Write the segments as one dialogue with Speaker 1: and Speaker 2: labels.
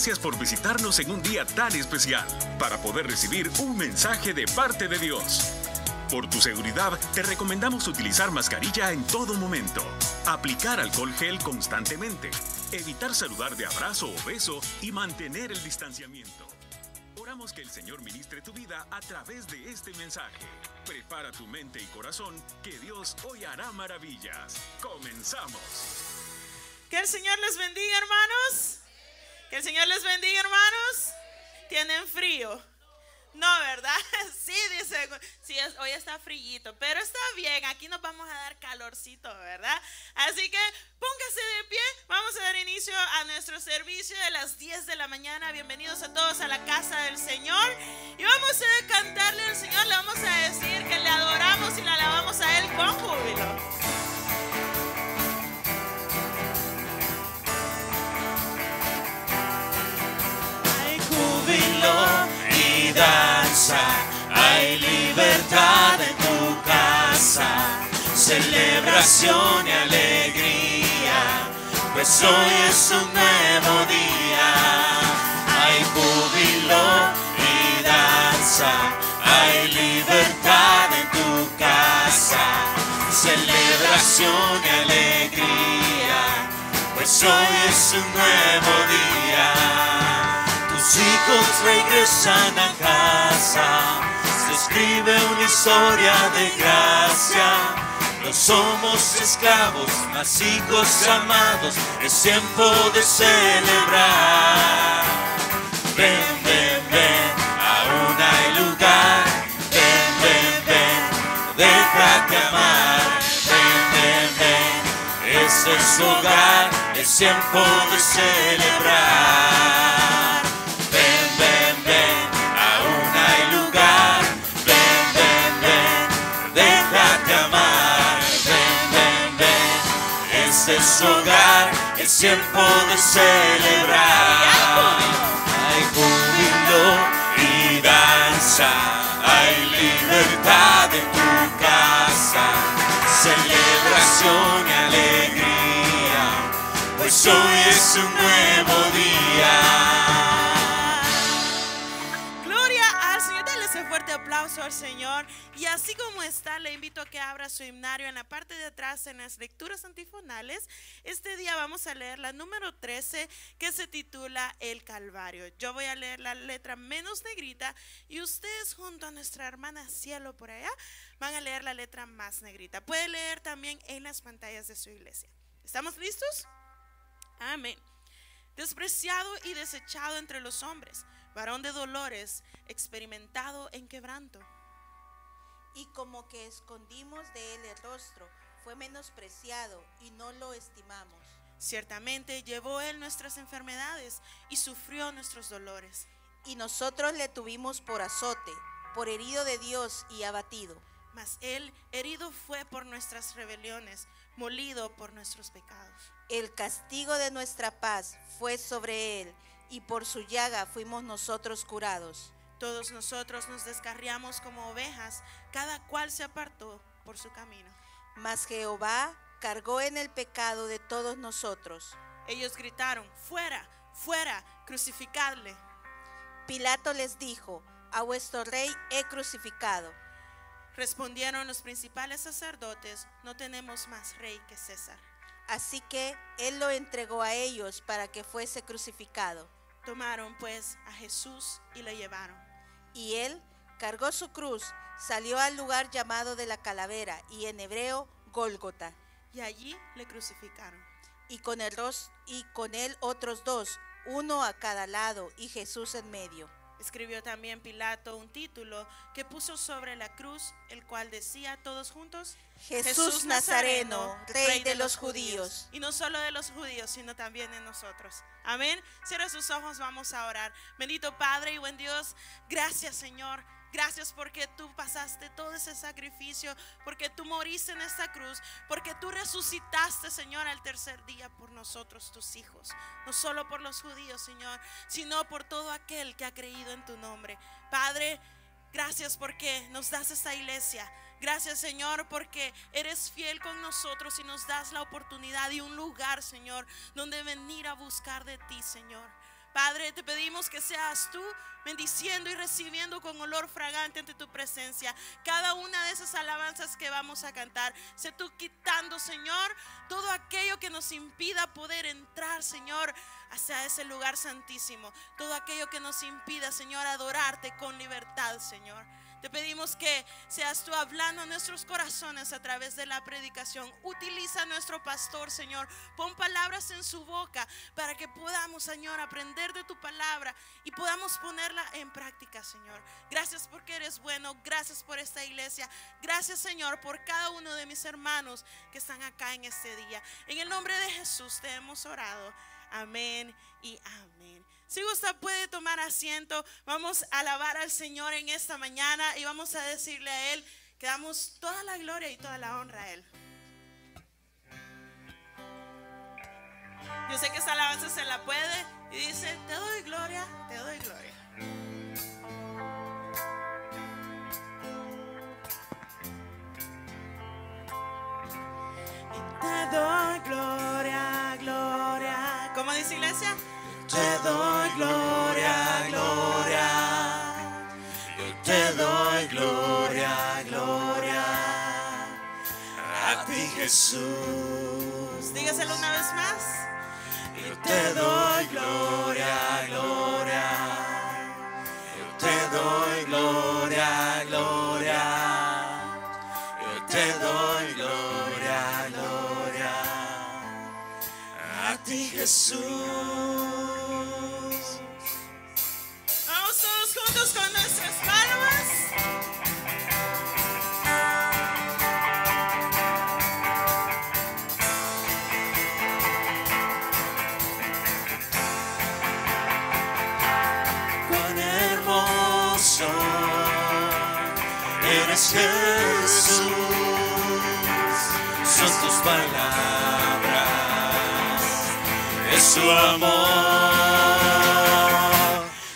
Speaker 1: Gracias por visitarnos en un día tan especial para poder recibir un mensaje de parte de Dios. Por tu seguridad, te recomendamos utilizar mascarilla en todo momento, aplicar alcohol gel constantemente, evitar saludar de abrazo o beso y mantener el distanciamiento. Oramos que el Señor ministre tu vida a través de este mensaje. Prepara tu mente y corazón, que Dios hoy hará maravillas. Comenzamos.
Speaker 2: Que el Señor les bendiga, hermanos. Que el Señor les bendiga, hermanos. ¿Tienen frío? No, ¿verdad? Sí, dice, sí, hoy está frillito, pero está bien, aquí nos vamos a dar calorcito, ¿verdad? Así que póngase de pie, vamos a dar inicio a nuestro servicio de las 10 de la mañana. Bienvenidos a todos a la casa del Señor. Y vamos a cantarle al Señor, le vamos a decir que le adoramos y le alabamos a Él con júbilo.
Speaker 3: Celebración y alegría, pues hoy es un nuevo día, hay júbilo y danza, hay libertad en tu casa, celebración y alegría, pues hoy es un nuevo día. Hijos regresan a casa, se escribe una historia de gracia. No somos esclavos, mas hijos amados, es tiempo de celebrar. Ven, ven, ven, aún hay lugar. Ven, ven, ven, déjate amar. Ven, ven, ven, ese es hogar, es tiempo de celebrar. Su hogar, es tiempo de celebrar. Hay júbilo y danza, hay libertad en tu casa, celebración y alegría, pues hoy es un nuevo día.
Speaker 2: Aplauso al Señor. Y así como está, le invito a que abra su himnario en la parte de atrás en las lecturas antifonales. Este día vamos a leer la número 13 que se titula El Calvario. Yo voy a leer la letra menos negrita y ustedes junto a nuestra hermana Cielo por allá van a leer la letra más negrita. Puede leer también en las pantallas de su iglesia. ¿Estamos listos? Amén. Despreciado y desechado entre los hombres varón de dolores, experimentado en quebranto.
Speaker 4: Y como que escondimos de él el rostro, fue menospreciado y no lo estimamos.
Speaker 2: Ciertamente llevó él nuestras enfermedades y sufrió nuestros dolores.
Speaker 4: Y nosotros le tuvimos por azote, por herido de Dios y abatido.
Speaker 2: Mas él herido fue por nuestras rebeliones, molido por nuestros pecados.
Speaker 4: El castigo de nuestra paz fue sobre él y por su llaga fuimos nosotros curados.
Speaker 2: Todos nosotros nos descarriamos como ovejas, cada cual se apartó por su camino.
Speaker 4: Mas Jehová cargó en el pecado de todos nosotros.
Speaker 2: Ellos gritaron, fuera, fuera, crucificadle.
Speaker 4: Pilato les dijo, a vuestro rey he crucificado.
Speaker 2: Respondieron los principales sacerdotes, no tenemos más rey que César.
Speaker 4: Así que él lo entregó a ellos para que fuese crucificado.
Speaker 2: Tomaron pues a Jesús y lo llevaron.
Speaker 4: Y él cargó su cruz, salió al lugar llamado de la calavera y en hebreo Gólgota.
Speaker 2: Y allí le crucificaron.
Speaker 4: Y con, el, y con él otros dos, uno a cada lado y Jesús en medio.
Speaker 2: Escribió también Pilato un título que puso sobre la cruz, el cual decía todos juntos,
Speaker 4: Jesús, Nazareno, Rey de los judíos.
Speaker 2: Y no solo de los judíos, sino también de nosotros. Amén. Cierra sus ojos, vamos a orar. Bendito Padre y buen Dios, gracias Señor Gracias porque tú pasaste todo ese sacrificio, porque tú moriste en esta cruz, porque tú resucitaste, Señor, al tercer día por nosotros, tus hijos. No solo por los judíos, Señor, sino por todo aquel que ha creído en tu nombre. Padre, Gracias porque nos das esta iglesia. Gracias Señor porque eres fiel con nosotros y nos das la oportunidad y un lugar, Señor, donde venir a buscar de ti, Señor. Padre, te pedimos que seas tú bendiciendo y recibiendo con olor fragante ante tu presencia cada una de esas alabanzas que vamos a cantar. Sé tú quitando, Señor, todo aquello que nos impida poder entrar, Señor, hacia ese lugar santísimo. Todo aquello que nos impida, Señor, adorarte con libertad, Señor. Te pedimos que seas tú hablando nuestros corazones a través de la predicación. Utiliza a nuestro pastor, Señor. Pon palabras en su boca para que podamos, Señor, aprender de tu palabra y podamos ponerla en práctica, Señor. Gracias porque eres bueno. Gracias por esta iglesia. Gracias, Señor, por cada uno de mis hermanos que están acá en este día. En el nombre de Jesús te hemos orado. Amén y amén. Si usted puede tomar asiento, vamos a alabar al Señor en esta mañana y vamos a decirle a Él que damos toda la gloria y toda la honra a Él. Yo sé que esta alabanza se la puede y dice, te doy gloria, te doy gloria. Y te
Speaker 3: Jesús.
Speaker 2: Dígaselo una vez más.
Speaker 3: Yo te doy gloria, gloria. Yo te doy gloria, gloria. Yo te doy gloria, gloria. A ti Jesús. Amor.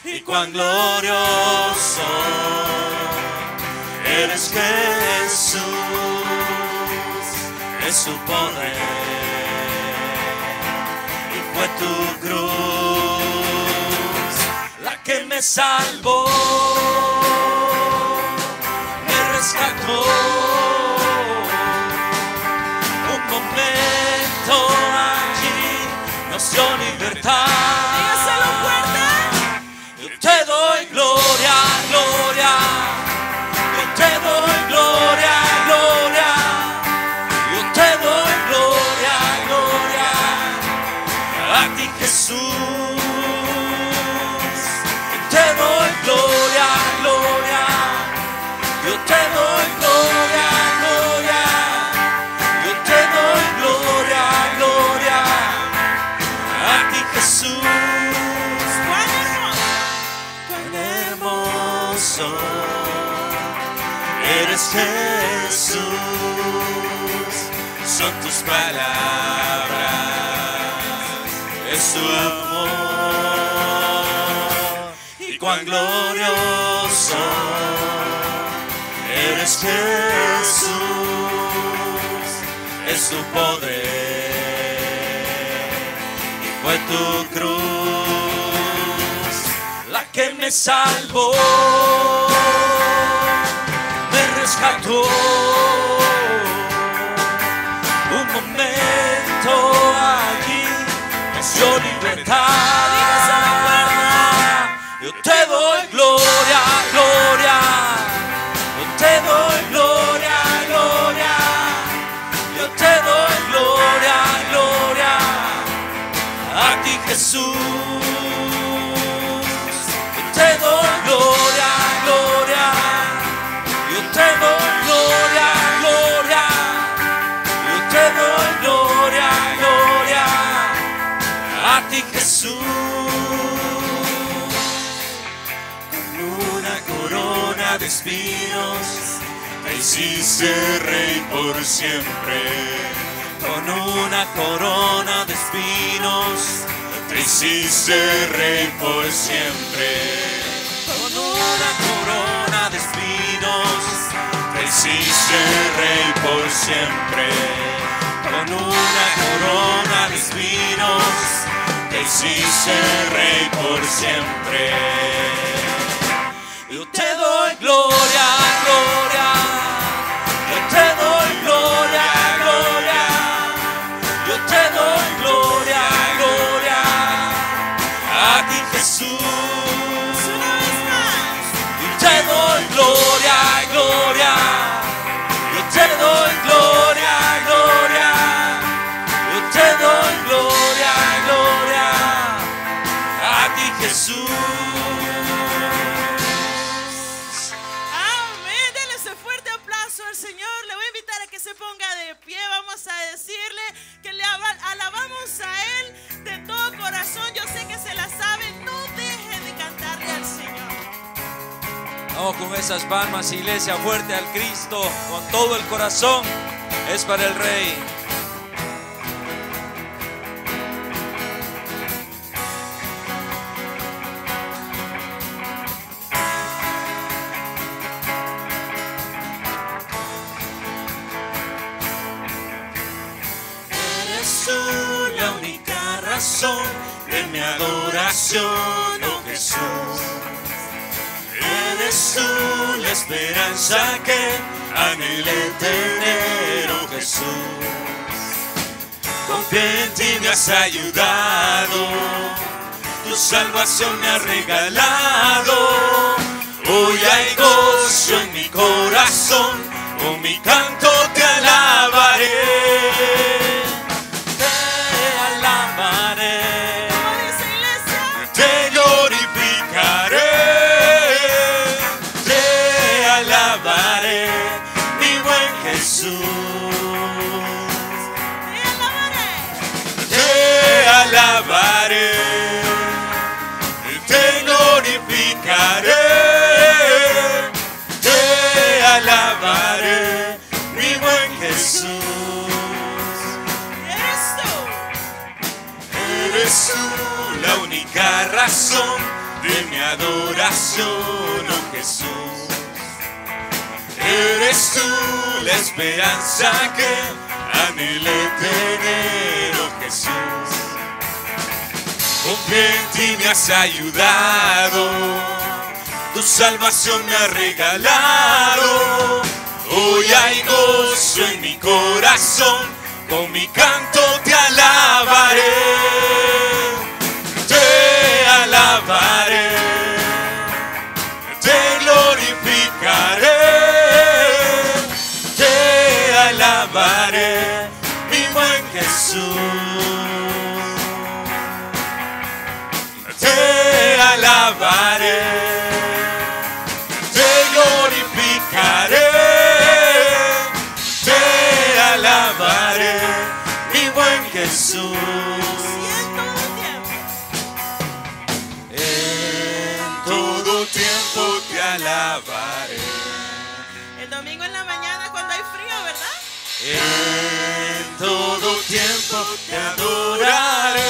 Speaker 3: Y cuán glorioso eres Jesús, es su poder. Y fue tu cruz la que me salvó, me rescató. Un allí nos dio libertad. Palabras, es su amor. Y cuán glorioso eres Jesús, es su poder y fue tu cruz la que me salvó, me rescató. Yo te doy gloria, gloria. Yo te doy gloria, gloria. Yo te doy gloria, gloria. A ti Jesús. Te hiciste rey por siempre. Con una corona de espinos te hiciste rey por siempre. Con una corona de espinos hiciste rey por siempre. Con una corona de espinos, te hiciste rey por siempre. Yo te doy gloria.
Speaker 2: Se ponga de pie. Vamos a decirle que le aba- alabamos a Él de todo corazón. Yo sé que se la sabe. No deje de cantarle al Señor.
Speaker 5: Vamos con esas palmas, iglesia, fuerte al Cristo, con todo el corazón. Es para el Rey.
Speaker 3: La única razón de mi adoración, oh Jesús. Eres tú la esperanza que anhelé tener, oh Jesús. Confié en ti, me has ayudado, tu salvación me ha regalado. Hoy hay gozo en mi corazón, con mi canto adoración, oh Jesús. Eres tú la esperanza que anhelé tener, oh Jesús. Confié en ti, me has ayudado, tu salvación me ha regalado. Hoy hay gozo en mi corazón, con mi canto te alabaré, te alabaré, Jesús. Te alabaré, te glorificaré, te alabaré, mi buen Jesús.
Speaker 2: Y en todo tiempo.
Speaker 3: En todo tiempo te alabaré.
Speaker 2: El domingo en la mañana cuando hay frío, ¿verdad?
Speaker 3: En todo tiempo te adoraré.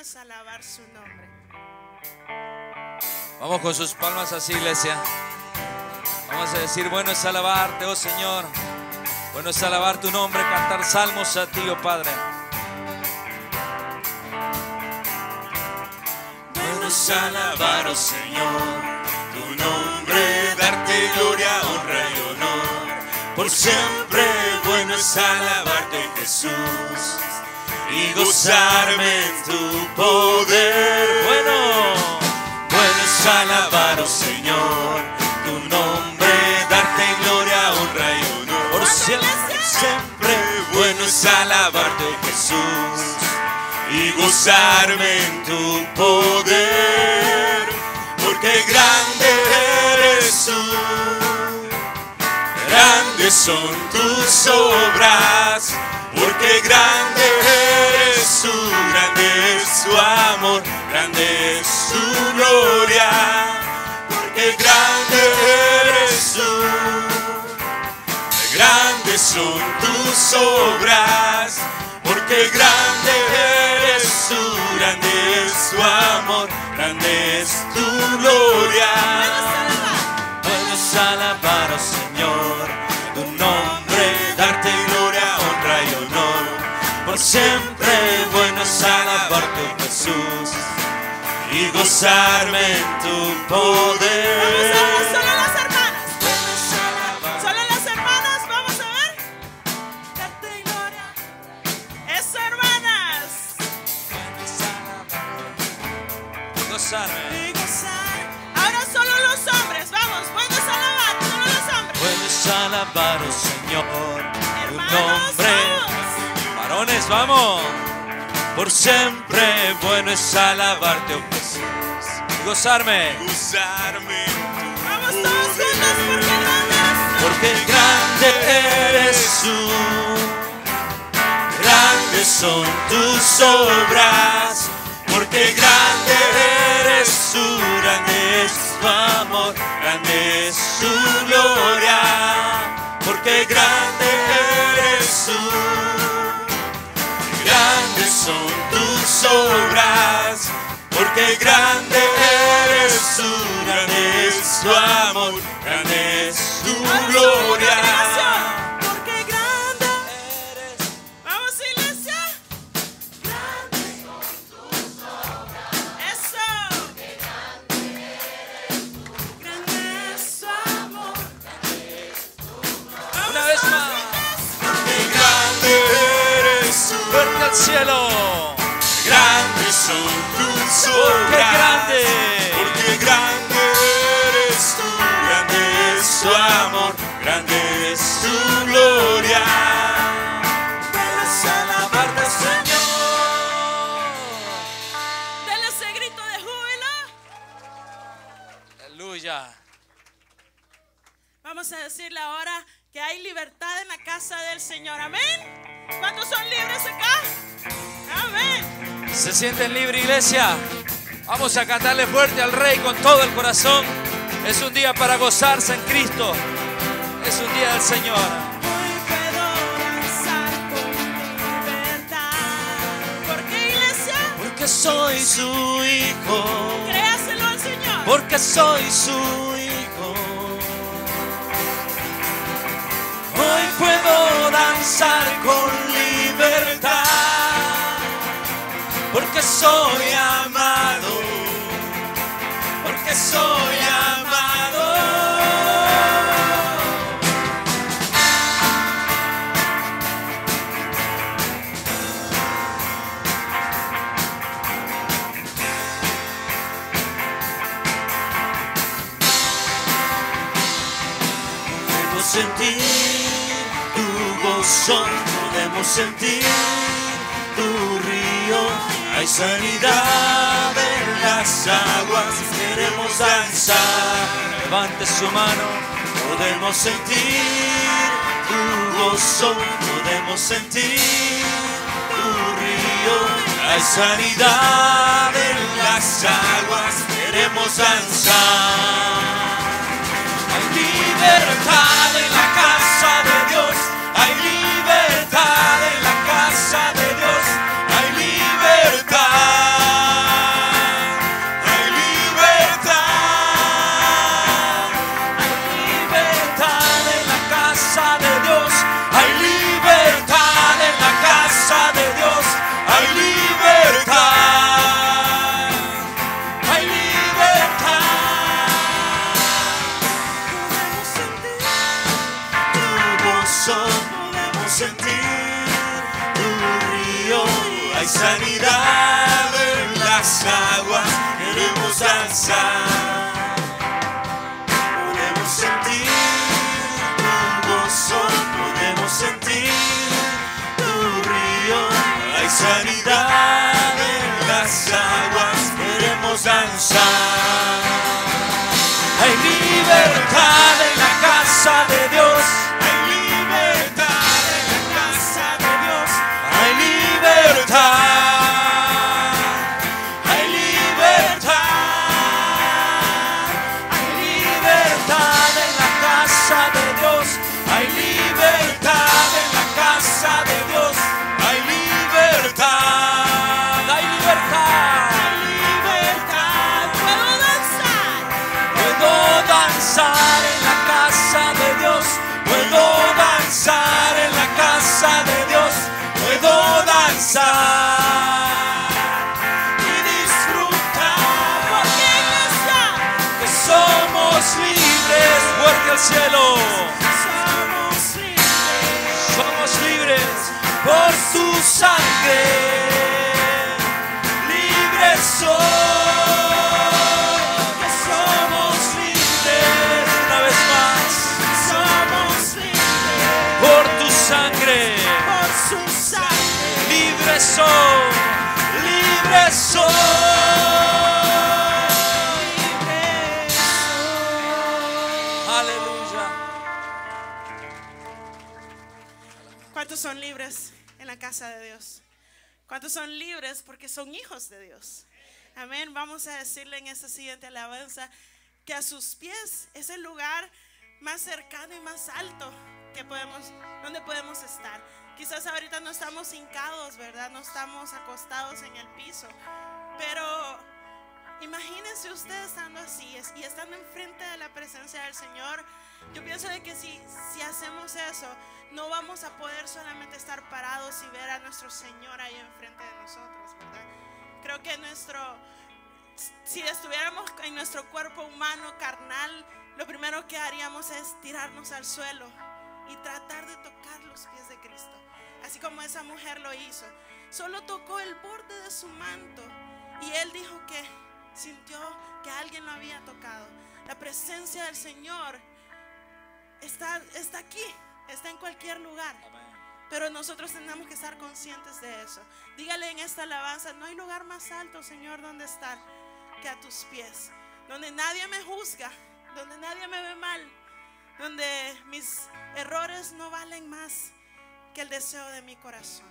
Speaker 2: Alabar su nombre.
Speaker 5: Vamos con sus palmas así, iglesia. Vamos a decir, bueno es alabarte, oh Señor. Bueno es alabar tu nombre, cantar salmos a ti, oh Padre.
Speaker 3: Bueno es alabar, oh Señor, tu nombre, darte gloria, honra y honor, Por siempre bueno es alabarte, Jesús, y gozarme en tu poder.
Speaker 5: Bueno,
Speaker 3: Bueno es alabar, oh Señor, tu nombre, darte gloria, honra y honor.
Speaker 5: por siempre.
Speaker 3: Siempre bueno es alabarte, Jesús, y gozarme en tu poder, porque grande eres tú, grandes son tus obras, porque grande eres tú, grande es tu amor, grande es tu gloria, porque grande eres tú. Grandes son tus obras, porque grande eres tú, grande es tu amor, grande es tu gloria. Bueno es alabar, gozarme en tu poder.
Speaker 2: Vamos ver, solo las hermanas. Solo las hermanas, vamos a ver. Darte gloria. Eso, hermanas.
Speaker 5: Gozarme.
Speaker 2: Y gozar. Ahora solo los hombres, vamos, buenos alabar, solo los hombres.
Speaker 5: Bueno es alabar, oh Señor, tu
Speaker 2: Hermanos,
Speaker 5: nombre.
Speaker 2: vamos.
Speaker 5: Varones, vamos. Por siempre bueno es alabarte, oh Jesús. Y gozarme.
Speaker 3: Gozarme.
Speaker 2: Vamos todos juntos porque grandes.
Speaker 3: Porque grande eres tú, grandes son tus obras, porque grande eres tú, grande es tu amor, grande es tu gloria, porque grande eres tú, son tus obras, porque grande eres tú, grande.
Speaker 2: Porque grande eres
Speaker 3: tú,
Speaker 5: grande
Speaker 3: es tu amor, grande es tu gloria. Alabarte, Señor.
Speaker 2: Denle ese grito de júbilo.
Speaker 5: Aleluya.
Speaker 2: Vamos a decirle ahora que hay libertad en la casa del Señor. Amén. ¿Cuántos son libres acá? Amén.
Speaker 5: ¿Se sienten libres, iglesia? Vamos a cantarle fuerte al Rey con todo el corazón. Es un día para gozarse en Cristo. Es un día del Señor.
Speaker 2: Hoy puedo danzar con libertad. ¿Por qué, iglesia?
Speaker 3: Porque soy su hijo,
Speaker 2: Créaselo al Señor.
Speaker 3: porque soy su hijo. Hoy puedo danzar con libertad, porque soy amado, soy amado. Podemos sentir tu gozo, podemos sentir tu río. Hay sanidad las aguas, queremos danzar.
Speaker 5: Levante su mano.
Speaker 3: Podemos sentir tu gozo, podemos sentir tu río. Hay sanidad en las aguas, queremos danzar. Hay libertad en la casa de Dios. Hay libertad en Soy. Libres soy. Libres Aleluya.
Speaker 2: ¿Cuántos son libres en la casa de Dios? ¿Cuántos son libres porque son hijos de Dios? Amén. Vamos a decirle en esta siguiente alabanza que a sus pies es el lugar más cercano y más alto que podemos, donde podemos estar. Quizás ahorita no estamos hincados, ¿verdad? No estamos acostados en el piso. Pero imagínense usted estando así y estando enfrente de la presencia del Señor. Yo pienso de que si, si hacemos eso, no vamos a poder solamente estar parados y ver a nuestro Señor ahí enfrente de nosotros, ¿verdad? Creo que nuestro, si estuviéramos en nuestro cuerpo humano, carnal, lo primero que haríamos es tirarnos al suelo y tratar de tocar como esa mujer lo hizo. Solo tocó el borde de su manto y él dijo que sintió que alguien lo había tocado. La presencia del Señor está, está aquí, está en cualquier lugar. Pero nosotros tenemos que estar conscientes de eso. Dígale en esta alabanza, no hay lugar más alto, Señor, donde estar que a tus pies. Donde nadie me juzga, donde nadie me ve mal, donde mis errores no valen más que el deseo de mi corazón.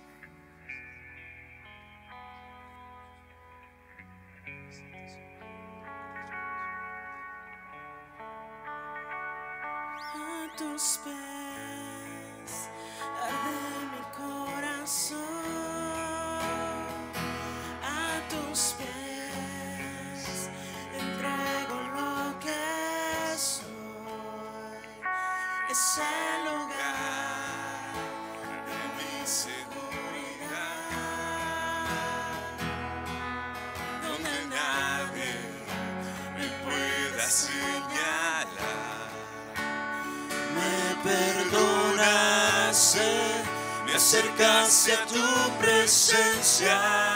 Speaker 3: Me acercaste a tu presencia,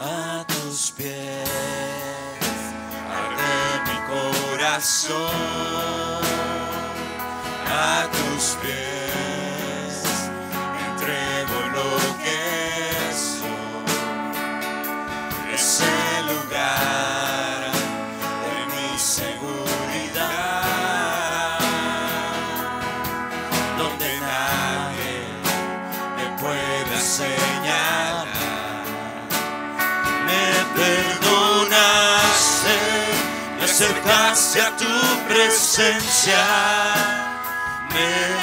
Speaker 3: a tus pies, arde mi corazón, a tus pies, acercarse a tu presencia. Me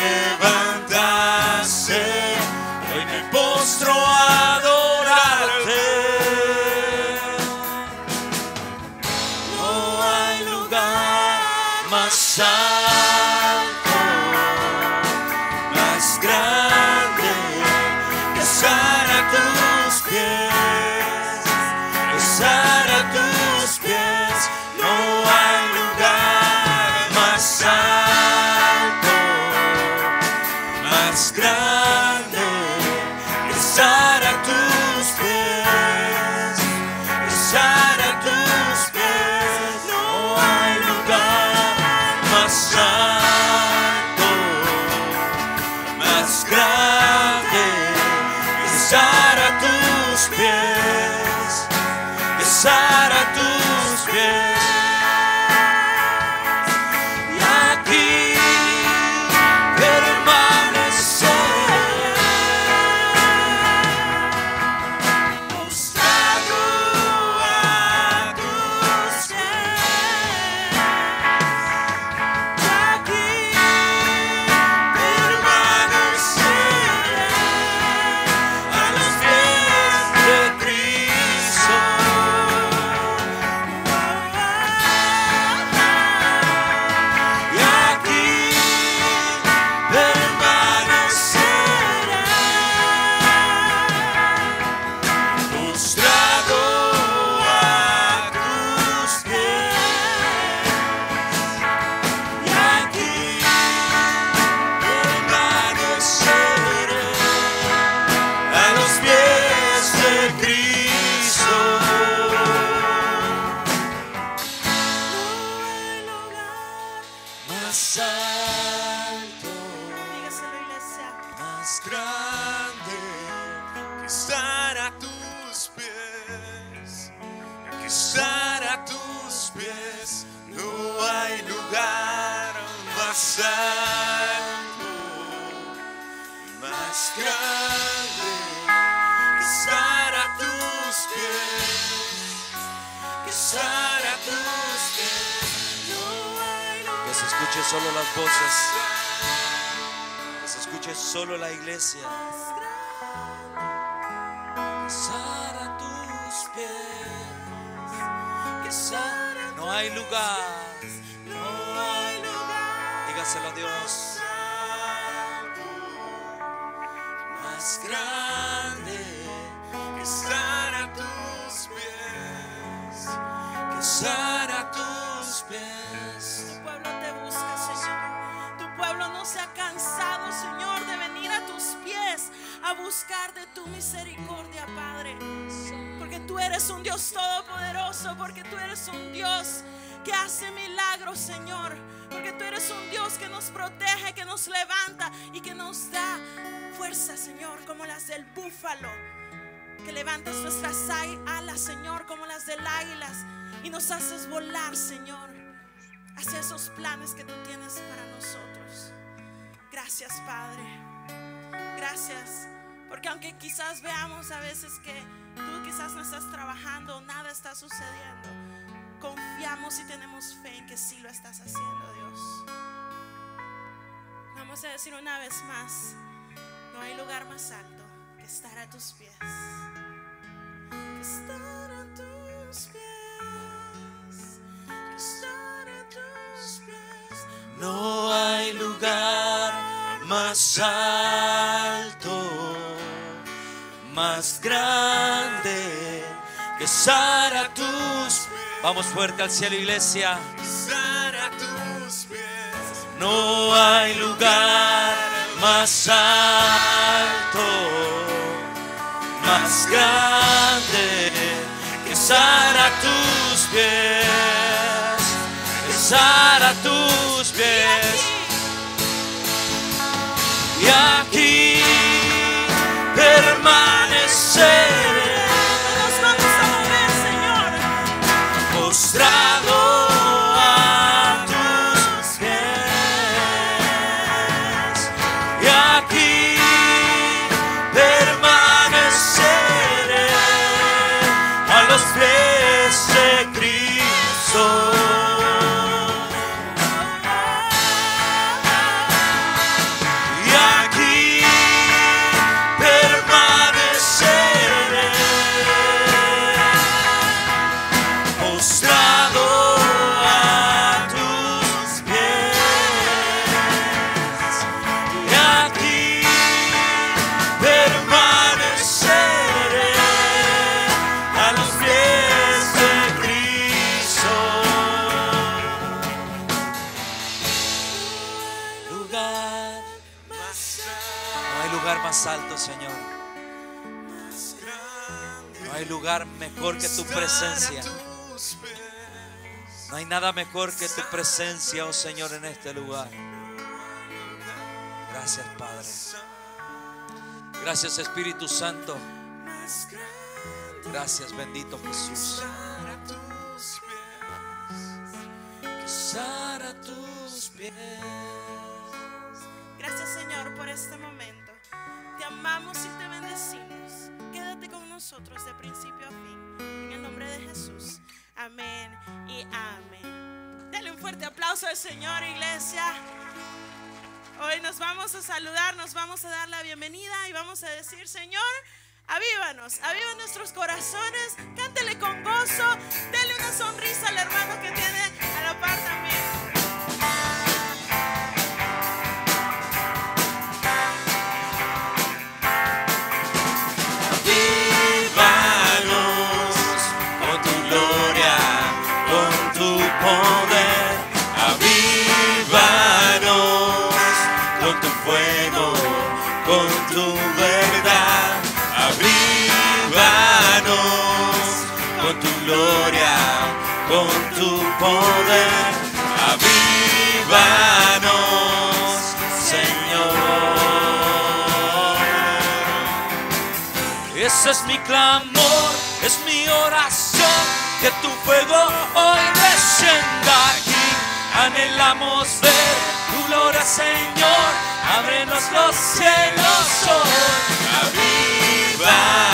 Speaker 2: Dígaselo
Speaker 3: a
Speaker 5: Dios.
Speaker 3: más grande que estar a tus pies, que estar a tus pies.
Speaker 2: Tu pueblo te busca, Señor. Tu pueblo no se ha cansado, Señor, de venir a tus pies a buscar de tu misericordia, Padre. Porque tú eres un Dios todopoderoso, porque tú eres un Dios que hace milagros, Señor. Porque tú eres un Dios que nos protege, que nos levanta y que nos da fuerza, Señor, como las del búfalo. Que levantas nuestras alas, Señor, como las del águilas. Y nos haces volar, Señor, hacia esos planes que tú tienes para nosotros. Gracias, Padre. Gracias. Porque aunque quizás veamos a veces que tú quizás no estás trabajando, nada está sucediendo, confiamos y tenemos fe en que sí lo estás haciendo, Dios. Vamos a decir una vez más, no hay lugar más alto que estar a tus pies. Que estar a tus pies. Que estar a tus pies.
Speaker 3: No hay lugar más alto, más grande que estar a tus pies.
Speaker 5: Vamos fuerte al cielo, iglesia.
Speaker 3: Estar a tus pies. No hay lugar más alto, más grande que estar a tus pies, estar a tus pies. Y aquí permaneceré
Speaker 2: más alto, Señor.
Speaker 3: No hay lugar mejor que tu presencia. No hay nada mejor que tu presencia, oh Señor, en este lugar. Gracias, Padre. Gracias, Espíritu Santo. Gracias, bendito Jesús.
Speaker 2: Gracias, Señor, por este momento. Amamos y te bendecimos. Quédate con nosotros de principio a fin. En el nombre de Jesús. Amén y amén. Dale un fuerte aplauso al Señor, iglesia. Hoy nos vamos a saludar, nos vamos a dar la bienvenida y vamos a decir, Señor, avívanos, aviva nuestros corazones, cántele con gozo, dele una sonrisa al hermano que tiene a la par también.
Speaker 6: Poder. Señor.
Speaker 3: Ese es mi clamor, es mi oración, que tu fuego hoy descienda aquí. Anhelamos ver tu gloria, Señor, ábrenos los cielos hoy.
Speaker 6: Avívanos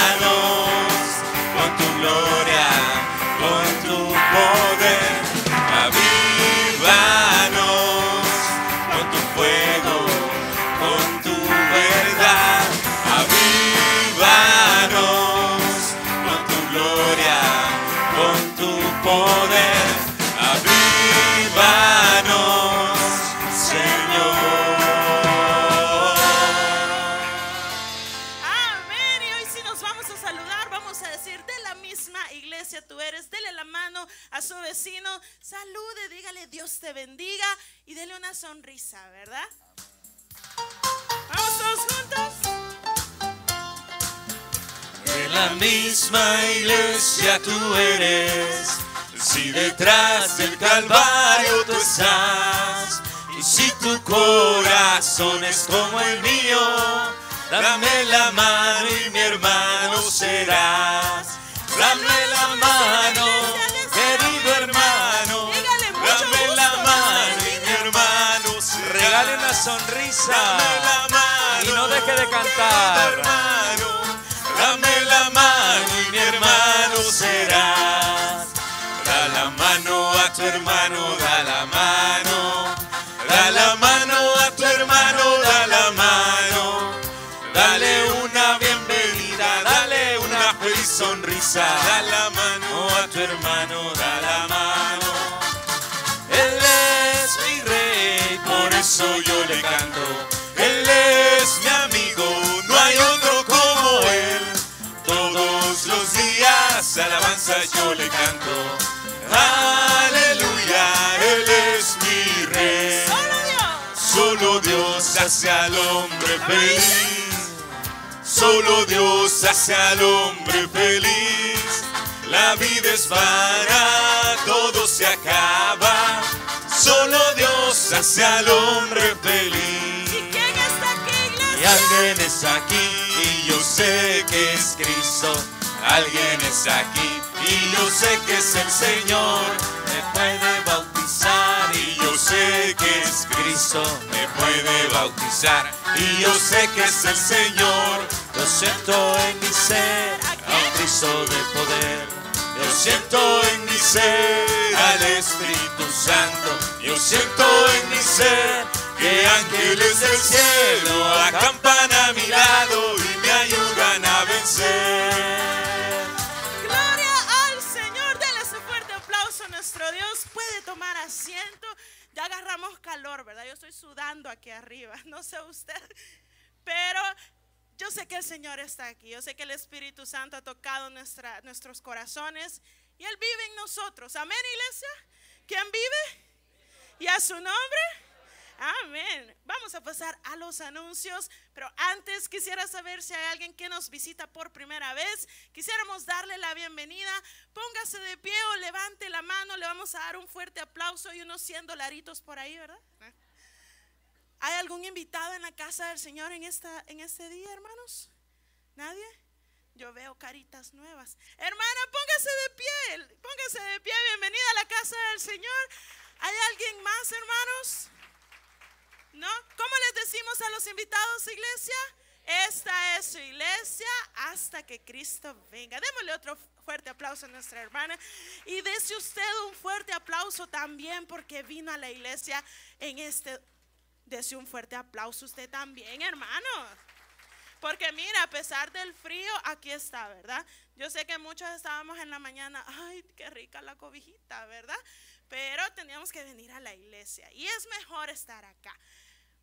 Speaker 2: a su vecino, salude, dígale Dios te bendiga y dele una sonrisa, ¿verdad? Vamos todos juntos.
Speaker 6: De la misma iglesia tú eres, si detrás del Calvario tú estás, y si tu corazón es como el mío, dame la mano y mi hermano serás. Dame la mano, la mano, y
Speaker 3: no deje de cantar.
Speaker 6: hermano, dame la mano y mi hermano serás. Da la mano a tu hermano, da la mano. Da la mano a tu hermano, da la mano. Dale una bienvenida, dale una feliz sonrisa. Yo le canto. Aleluya, él es mi rey.
Speaker 2: Solo Dios.
Speaker 6: Hace al hombre feliz. Solo Dios hace al hombre feliz. La vida es vana, todo se acaba. Solo Dios hace al hombre feliz.
Speaker 2: ¿Y
Speaker 6: alguien está aquí y yo sé que es Cristo. Alguien está aquí y yo sé que es el Señor. Me puede bautizar y yo sé que es Cristo. Me puede bautizar y yo sé que es el Señor. Yo siento en mi ser a un Cristo de poder. Yo siento en mi ser al Espíritu Santo. Yo siento en mi ser que ángeles del cielo acampan a mi lado y me ayudan a vencer.
Speaker 2: Nuestro Dios. Puede tomar asiento. Ya agarramos calor, ¿verdad? Yo estoy sudando aquí arriba. No sé usted. Pero yo sé que el Señor está aquí. Yo sé que el Espíritu Santo ha tocado nuestros corazones. Y Él vive en nosotros. Amén, iglesia. ¿Quién vive? Y a su nombre. Amén. Vamos a pasar a los anuncios, pero antes quisiera saber si hay alguien que nos visita por primera vez. Quisiéramos darle la bienvenida. Póngase de pie o levante la mano. Le vamos a dar un fuerte aplauso y unos 100 dolaritos por ahí, ¿verdad? ¿Hay algún invitado en la casa del Señor en, esta, en este día, hermanos? ¿Nadie? Yo veo caritas nuevas. Hermana, póngase de pie. Póngase de pie. Bienvenida a la casa del Señor. ¿Hay alguien más, hermanos? ¿No? ¿Cómo les decimos a los invitados, iglesia? Esta es su iglesia hasta que Cristo venga. Démosle otro fuerte aplauso a nuestra hermana. Y dese usted un fuerte aplauso también porque vino a la iglesia en este. Dese un fuerte aplauso usted también, hermano. Porque mira, a pesar del frío, aquí está, ¿verdad? Yo sé que muchos estábamos en la mañana, ay, qué rica la cobijita, ¿verdad? Pero teníamos que venir a la iglesia y es mejor estar acá.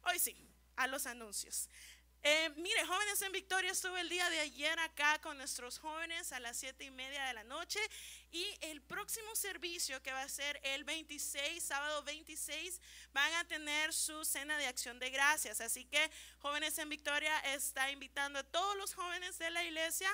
Speaker 2: Hoy sí, a los anuncios. Eh, mire, jóvenes en Victoria, estuve el día de ayer acá con nuestros jóvenes a las siete y media de la noche y el próximo servicio que va a ser el 26, sábado 26, van a tener su cena de acción de gracias. Así que jóvenes en Victoria está invitando a todos los jóvenes de la iglesia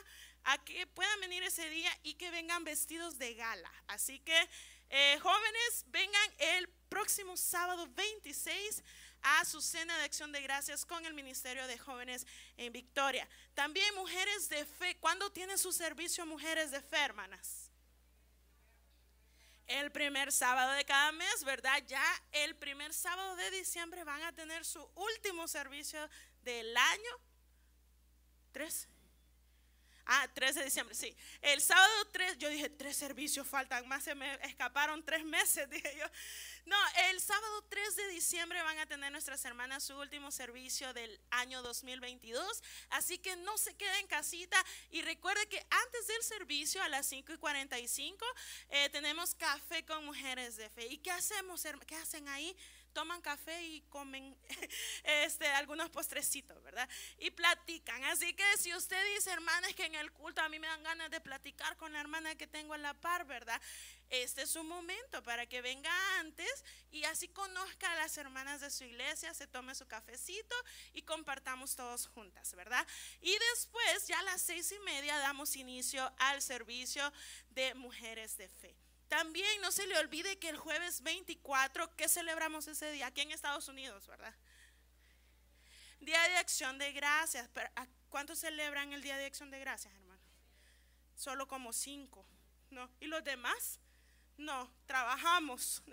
Speaker 2: a que puedan venir ese día y que vengan vestidos de gala. Así que eh, jóvenes, vengan el próximo sábado 26 a su cena de acción de gracias con el Ministerio de Jóvenes en Victoria. También mujeres de fe. ¿Cuándo tiene su servicio mujeres de fe? El primer sábado de cada mes, ¿verdad? Ya el primer sábado de diciembre van a tener su último servicio del año. ¿Tres? Ah, 13 de diciembre, sí. El sábado 3, yo dije, tres servicios faltan más, se me escaparon tres meses, dije yo. No, el sábado 3 de diciembre van a tener nuestras hermanas su último servicio del año 2022. Así que no se quede en casita y recuerde que antes del servicio a las 5 y 45 eh, tenemos café con mujeres de fe. ¿Y qué hacemos? ¿Qué hacen ahí? Toman café y comen este, algunos postrecitos, ¿verdad? Y platican. Así que si usted dice, hermana, es que en el culto a mí me dan ganas de platicar con la hermana que tengo en la par, ¿verdad? Este es un momento para que venga antes y así conozca a las hermanas de su iglesia, se tome su cafecito y compartamos todos juntas, ¿verdad? Y después, ya a las seis y media, damos inicio al servicio de mujeres de fe. También no se le olvide que el jueves 24, ¿qué celebramos ese día? Aquí en Estados Unidos, ¿verdad? Día de Acción de Gracias. ¿Cuántos celebran el Día de Acción de Gracias, hermano? Solo como cinco, ¿no? ¿Y los demás? No, trabajamos.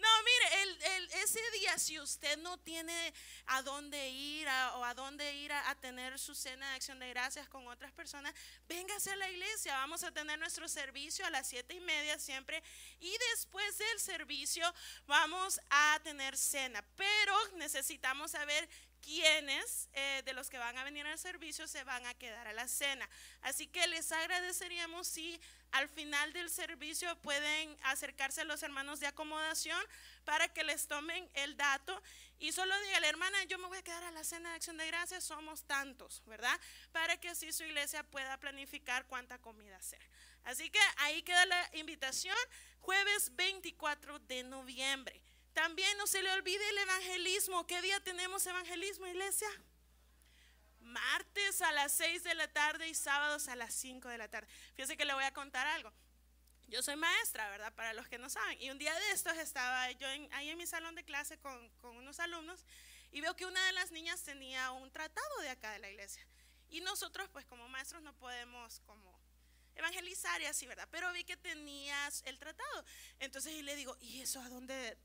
Speaker 2: No, mire, el, ese día si usted no tiene a dónde ir o a dónde ir a, tener su cena de acción de gracias con otras personas, véngase a la iglesia. Vamos a tener nuestro servicio a las siete y media siempre. Y después del servicio vamos a tener cena. Pero necesitamos saber quiénes eh, de los que van a venir al servicio se van a quedar a la cena. Así que les agradeceríamos si al final del servicio pueden acercarse a los hermanos de acomodación para que les tomen el dato y solo diga, hermana, yo me voy a quedar a la cena de acción de gracias, somos tantos, ¿verdad? Para que así su iglesia pueda planificar cuánta comida hacer. Así que ahí queda la invitación, jueves 24 de noviembre. También no se le olvide el evangelismo. ¿Qué día tenemos evangelismo, iglesia? Martes a las 6 de la tarde y sábados a las 5 de la tarde. Fíjese que le voy a contar algo. Yo soy maestra, ¿verdad? Para los que no saben. Y un día de estos estaba yo ahí en mi salón de clase con, con unos alumnos y veo que una de las niñas tenía un tratado de acá de la iglesia. Y nosotros, pues como maestros, no podemos como evangelizar y así, ¿verdad? Pero vi que tenías el tratado. Entonces y le digo, ¿y eso a dónde,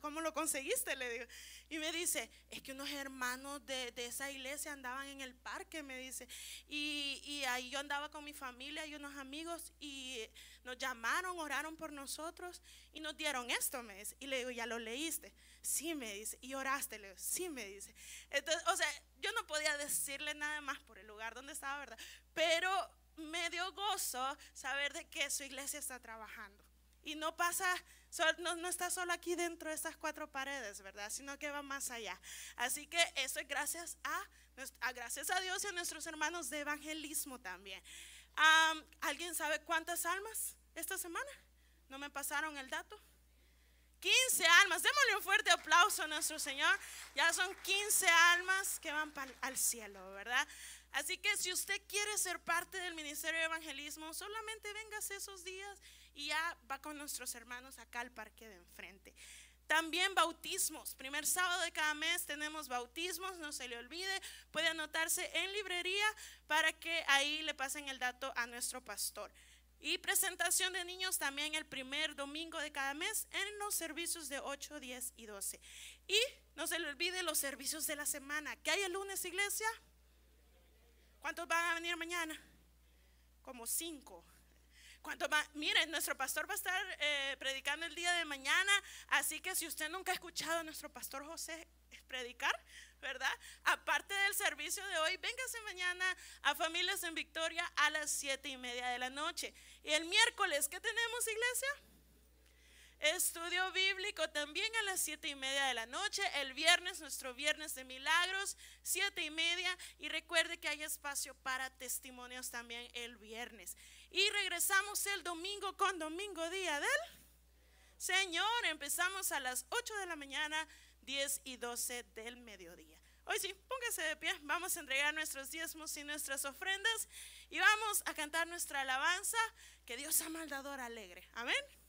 Speaker 2: cómo lo conseguiste? Le digo. Y me dice, es que unos hermanos de, de esa iglesia andaban en el parque, me dice. Y, y, ahí yo andaba con mi familia y unos amigos y nos llamaron, oraron por nosotros y nos dieron esto, me dice. Y le digo, ¿ya lo leíste? Sí, me dice. ¿Y oraste? Le digo, sí, me dice. Entonces, o sea, yo no podía decirle nada más por el lugar donde estaba, ¿verdad? Pero me dio gozo saber de que su iglesia está trabajando. Y no pasa, no, está solo aquí dentro de estas cuatro paredes, ¿verdad? Sino que va más allá. Así que eso es gracias a, gracias a Dios y a nuestros hermanos de evangelismo también. ¿Alguien sabe cuántas almas esta semana? ¿No me pasaron el dato? 15 almas. Démosle un fuerte aplauso a nuestro Señor. Ya son 15 almas que van al cielo, ¿verdad? Así que si usted quiere ser parte del Ministerio de Evangelismo, solamente véngase esos días y ya va con nuestros hermanos acá al parque de enfrente. También bautismos. Primer sábado de cada mes tenemos bautismos, no se le olvide. Puede anotarse en librería para que ahí le pasen el dato a nuestro pastor. Y presentación de niños también el primer domingo de cada mes en los servicios de 8, 10 y 12. Y no se le olvide los servicios de la semana. ¿Qué hay el lunes, iglesia? ¿Cuántos van a venir mañana? Como cinco. ¿Cuántos van? Miren, nuestro pastor va a estar eh, predicando el día de mañana, así que si usted nunca ha escuchado a nuestro pastor José predicar, ¿verdad? Aparte del servicio de hoy, véngase mañana a Familias en Victoria a las siete y media de la noche. Y el miércoles, ¿qué tenemos, iglesia? Estudio bíblico también a las siete y media de la noche. El viernes, nuestro viernes de milagros, siete y media. Y recuerde que hay espacio para testimonios también el viernes. Y regresamos el domingo con domingo día del Señor. Empezamos a las 8 de la mañana, 10 y 12 del mediodía. Hoy sí, póngase de pie. Vamos a entregar nuestros diezmos y nuestras ofrendas. Y vamos a cantar nuestra alabanza. Que Dios ama al dador alegre. Amén.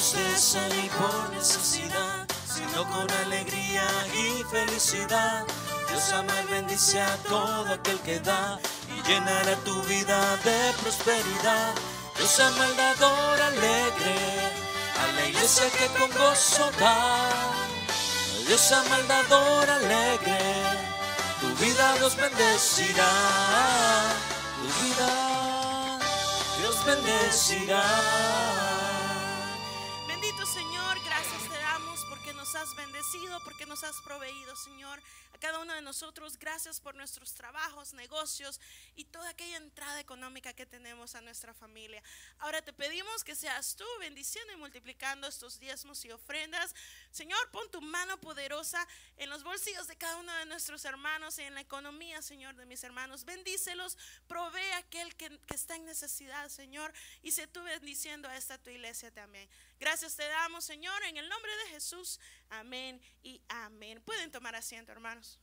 Speaker 3: Tristeza ni por necesidad, sino con alegría y felicidad. Dios ama y bendice a todo aquel que da y llenará tu vida de prosperidad. Dios ama al dador alegre, a la iglesia que con gozo da. Dios ama al dador alegre, tu vida Dios bendecirá, tu vida Dios bendecirá.
Speaker 2: Nos has proveído, Señor, a cada uno de nosotros. Gracias por nuestros trabajos, negocios y toda aquella entrada económica que tenemos a nuestra familia. Ahora te pedimos que seas tú bendiciendo y multiplicando estos diezmos y ofrendas. Señor, pon tu mano poderosa en los bolsillos de cada uno de nuestros hermanos y en la economía, Señor, de mis hermanos. Bendícelos, provee a aquel que, que está en necesidad, Señor, y sé tú bendiciendo a esta tu iglesia también. Gracias te damos, Señor, en el nombre de Jesús. Amén y amén. Pueden tomar asiento, hermanos.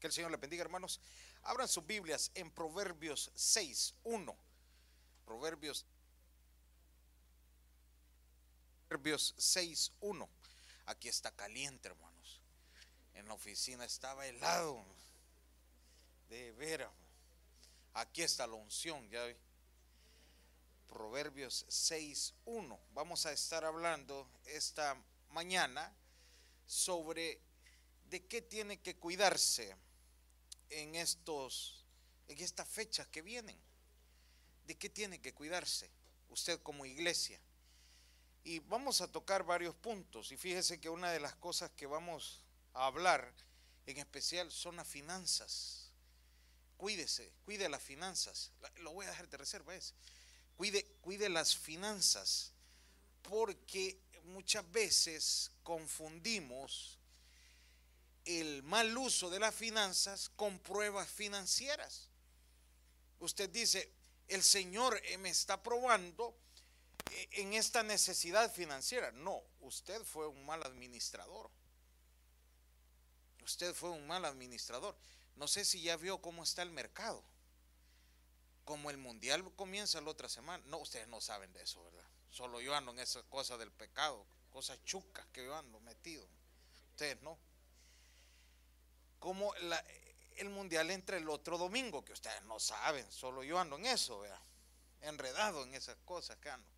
Speaker 7: Que el Señor le bendiga, hermanos. Abran sus Biblias en Proverbios 6, 1. Proverbios, Proverbios 6, 1. Aquí está caliente, hermanos. En la oficina estaba helado. De veras. Aquí está la unción, ya ve. Proverbios 6.1. Vamos a estar hablando esta mañana sobre de qué tiene que cuidarse en estos en estas fechas que vienen. ¿De qué tiene que cuidarse usted como iglesia? Y vamos a tocar varios puntos. Y fíjese que una de las cosas que vamos a hablar en especial son las finanzas. Cuídese, cuide las finanzas. Lo voy a dejar de reserva, es. Cuide, cuide las finanzas. Porque muchas veces confundimos el mal uso de las finanzas con pruebas financieras. Usted dice, el Señor eh, me está probando eh, en esta necesidad financiera. No, usted fue un mal administrador. Usted fue un mal administrador. No sé si ya vio cómo está el mercado. Como el mundial comienza la otra semana. No, ustedes no saben de eso, ¿verdad? Solo yo ando en esa cosa del pecado, cosas chucas que yo ando metido. Ustedes no. Como la, el mundial entra el otro domingo, que ustedes no saben, solo yo ando en eso, vea, enredado en esas cosas ando.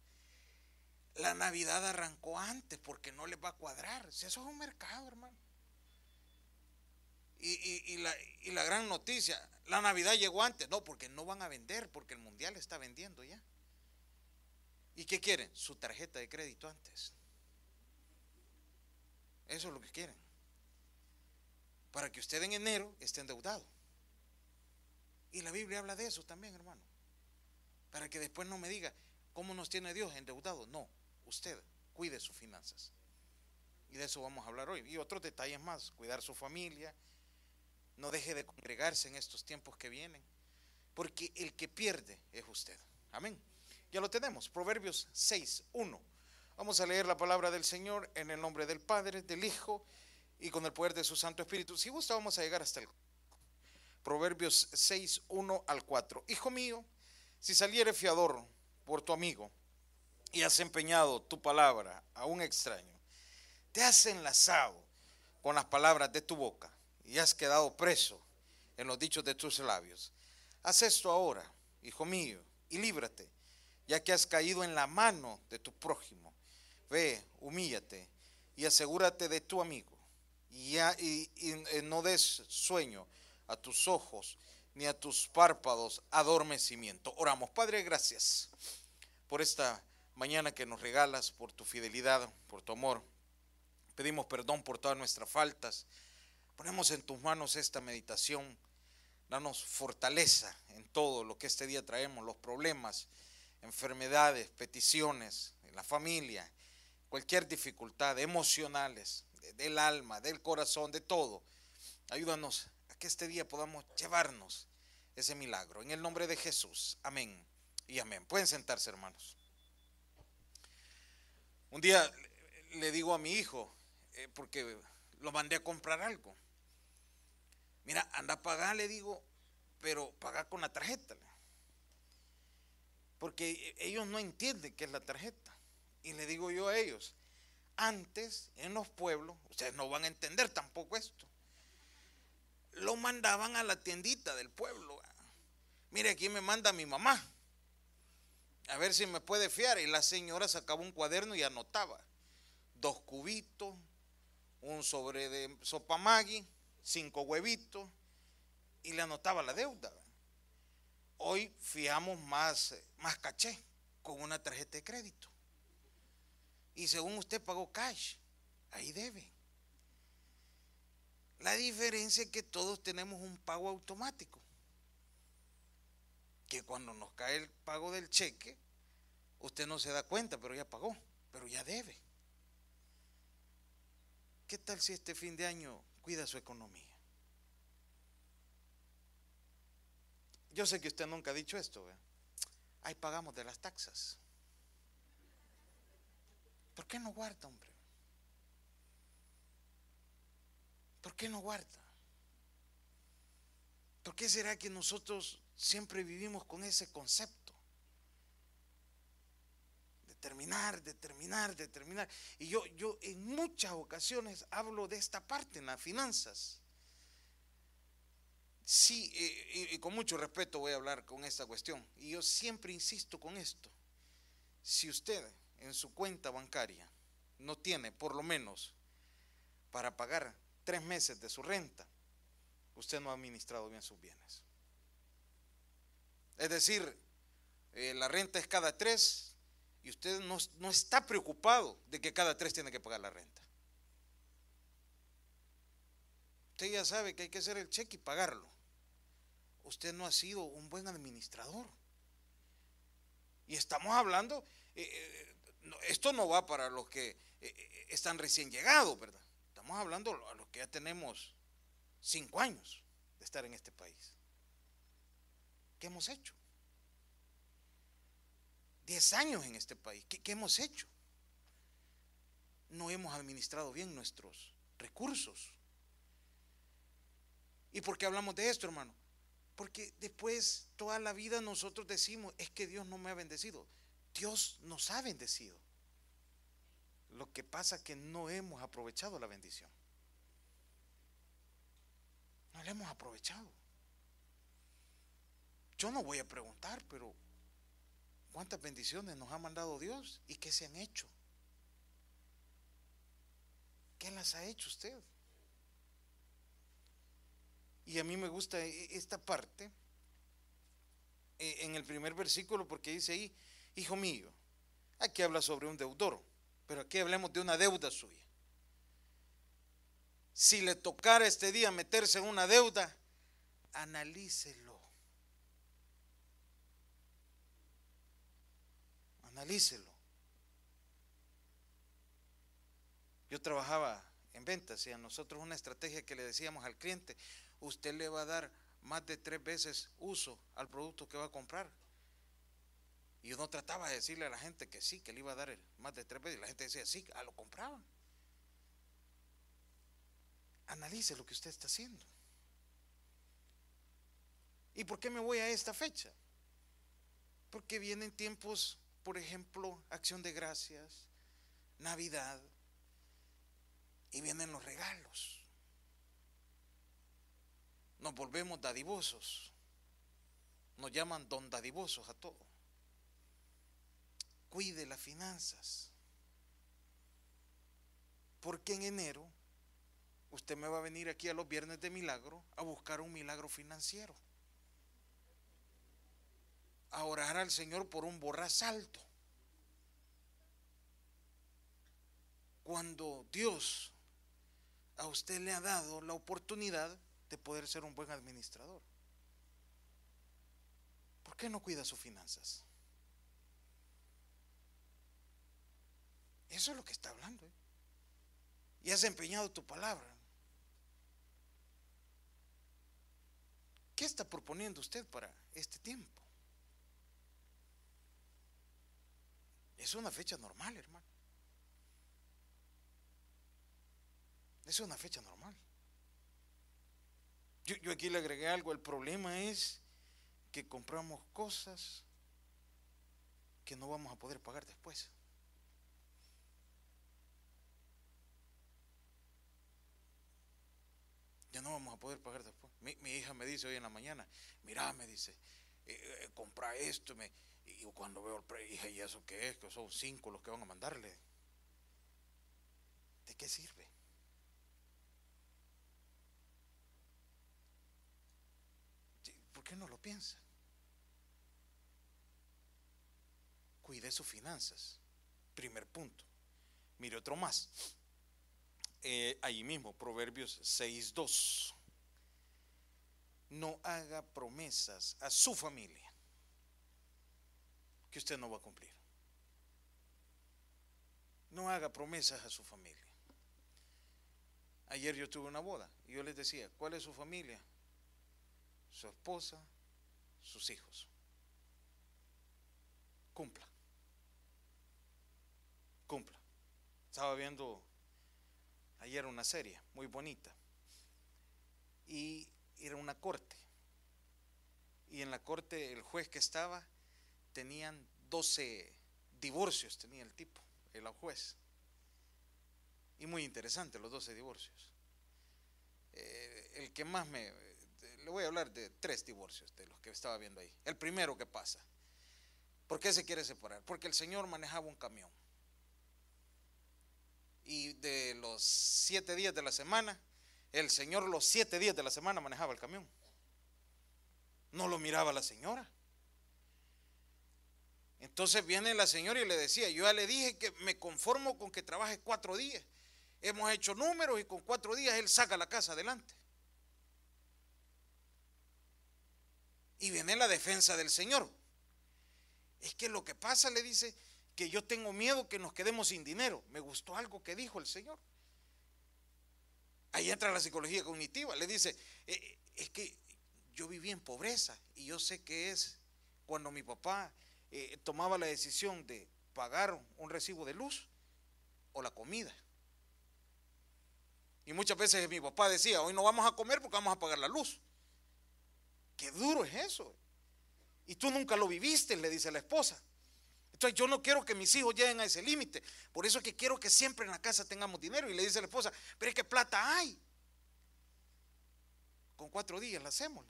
Speaker 7: La Navidad arrancó antes porque no les va a cuadrar. eso es un mercado, hermano. Y, la, y la gran noticia, la Navidad llegó antes. No, porque no van a vender, porque el mundial está vendiendo ya. ¿Y qué quieren? Su tarjeta de crédito antes. Eso es lo que quieren para que usted en enero esté endeudado. Y la Biblia habla de eso también, hermano. Para que después no me diga, ¿cómo nos tiene Dios endeudado? No, usted cuide sus finanzas. Y de eso vamos a hablar hoy. Y otros detalles más, cuidar su familia, no deje de congregarse en estos tiempos que vienen, porque el que pierde es usted. Amén. Ya lo tenemos, Proverbios 6, 1. Vamos a leer la palabra del Señor en el nombre del Padre, del Hijo y con el poder de su Santo Espíritu. Si gusta, vamos a llegar hasta el Proverbios 6, 1 al 4. Hijo mío, si saliere fiador por tu amigo y has empeñado tu palabra a un extraño, te has enlazado con las palabras de tu boca y has quedado preso en los dichos de tus labios. Haz esto ahora, hijo mío, y líbrate, ya que has caído en la mano de tu prójimo. Ve, humíllate y asegúrate de tu amigo y, y, no des sueño a tus ojos ni a tus párpados adormecimiento. Oramos, Padre, gracias por esta mañana que nos regalas, por tu fidelidad, por tu amor. Pedimos perdón por todas nuestras faltas. Ponemos en tus manos esta meditación. Danos fortaleza en todo lo que este día traemos, los problemas, enfermedades, peticiones, en la familia, cualquier dificultad, emocionales, del alma, del corazón, de todo. Ayúdanos a que este día podamos llevarnos ese milagro. En el nombre de Jesús. Amén y amén. Pueden sentarse, hermanos. Un día le digo a mi hijo, eh, porque lo mandé a comprar algo. Mira, anda a pagar, le digo, pero paga con la tarjeta. Porque ellos no entienden qué es la tarjeta. Y le digo yo a ellos, antes en los pueblos, ustedes no van a entender tampoco esto, lo mandaban a la tiendita del pueblo. Mire, aquí me manda mi mamá. A ver si me puede fiar. Y la señora sacaba un cuaderno y anotaba. Dos cubitos, un sobre de sopa maggi, cinco huevitos. Y le anotaba la deuda. Hoy fiamos más, más caché con una tarjeta de crédito y según usted pagó cash, ahí debe. La diferencia es que todos tenemos un pago automático. Que cuando nos cae el pago del cheque, usted no se da cuenta, pero ya pagó, pero ya debe. ¿Qué tal si este fin de año cuida su economía? Yo sé que usted nunca ha dicho esto, ahí pagamos de las taxas. ¿Por qué no guarda, hombre? ¿Por qué no guarda? ¿Por qué será que nosotros siempre vivimos con ese concepto? Determinar, determinar, determinar. Y yo, yo en muchas ocasiones hablo de esta parte en las finanzas. Sí, eh, y, y con mucho respeto voy a hablar con esta cuestión. Y yo siempre insisto con esto. Si usted en su cuenta bancaria no tiene por lo menos para pagar tres meses de su renta, usted no ha administrado bien sus bienes. Es decir, eh, la renta es cada tres y usted no, no está preocupado de que cada tres tiene que pagar la renta. Usted ya sabe que hay que hacer el cheque y pagarlo. Usted no ha sido un buen administrador. Y estamos hablando, eh, eh, esto no va para los que eh, están recién llegados, ¿verdad? Estamos hablando a los que ya tenemos cinco años de estar en este país. ¿Qué hemos hecho? Diez años en este país. ¿Qué, qué hemos hecho? No hemos administrado bien nuestros recursos. ¿Y por qué hablamos de esto, hermano? Porque después toda la vida nosotros decimos, es que Dios no me ha bendecido. Dios nos ha bendecido. Lo que pasa que no hemos aprovechado la bendición. No la hemos aprovechado. Yo no voy a preguntar, pero ¿cuántas bendiciones nos ha mandado Dios y qué se han hecho? ¿Qué las ha hecho usted? Y a mí me gusta e, esta parte e, en el primer versículo porque dice ahí, hijo mío, aquí habla sobre un deudor, pero aquí hablemos de una deuda suya. Si le tocara este día meterse en una deuda, analícelo. Analícelo. Yo trabajaba en ventas y a nosotros una estrategia que le decíamos al cliente, usted le va a dar más de tres veces uso al producto que va a comprar. Y uno trataba de decirle a la gente que sí, que le iba a dar más de tres veces. Y la gente decía, sí, a lo compraban. Analice lo que usted está haciendo. ¿Y por qué me voy a esta fecha? Porque vienen tiempos, por ejemplo, acción de gracias, Navidad, y vienen los regalos. Nos volvemos dadivosos. Nos llaman don dadivosos a todo. Cuide las finanzas. Porque en enero usted me va a venir aquí a los viernes de milagro a buscar un milagro financiero. A orar al Señor por un borras alto. Cuando Dios a usted le ha dado la oportunidad de poder ser un buen administrador. ¿Por qué no cuida sus finanzas? Eso es lo que está hablando. ¿eh? Y has empeñado tu palabra. ¿Qué está proponiendo usted para este tiempo? Es una fecha normal, hermano. Es una fecha normal. Yo, yo, aquí le agregué algo. El problema es que compramos cosas que no vamos a poder pagar después. Ya no vamos a poder pagar después. Mi, mi hija me dice hoy en la mañana, mira, me dice, eh, eh, compra esto. Me, y cuando veo el pre, hija, ¿y eso qué es? Que son cinco los que van a mandarle. ¿De qué sirve? ¿Por qué no lo piensa? Cuide sus finanzas. Primer punto. Mire otro más. Eh, ahí mismo, Proverbios 6.2. No haga promesas a su familia que usted no va a cumplir. No haga promesas a su familia. Ayer yo tuve una boda y yo les decía, ¿cuál es su familia? Su esposa, sus hijos. Cumpla. Cumpla. Estaba viendo ayer una serie muy bonita y era una corte. Y en la corte el juez que estaba tenían 12 divorcios, tenía el tipo, el juez. Y muy interesante los 12 divorcios. Eh, el que más me le voy a hablar de tres divorcios de los que estaba viendo ahí. El primero que pasa. ¿Por qué se quiere separar? Porque el señor manejaba un camión. Y de los siete días de la semana, el señor los siete días de la semana manejaba el camión. No lo miraba la señora. Entonces viene la señora y le decía, yo ya le dije que me conformo con que trabaje cuatro días. Hemos hecho números y con cuatro días él saca la casa adelante. Y viene la defensa del Señor. Es que lo que pasa, le dice, que yo tengo miedo que nos quedemos sin dinero. Me gustó algo que dijo el Señor. Ahí entra la psicología cognitiva. Le dice, eh, es que yo viví en pobreza y yo sé que es cuando mi papá eh, tomaba la decisión de pagar un recibo de luz o la comida. Y muchas veces mi papá decía, hoy no vamos a comer porque vamos a pagar la luz. Qué duro es eso. Y tú nunca lo viviste, le dice la esposa. Entonces yo no quiero que mis hijos lleguen a ese límite. Por eso es que quiero que siempre en la casa tengamos dinero. Y le dice la esposa, pero es que plata hay. Con cuatro días la hacemos.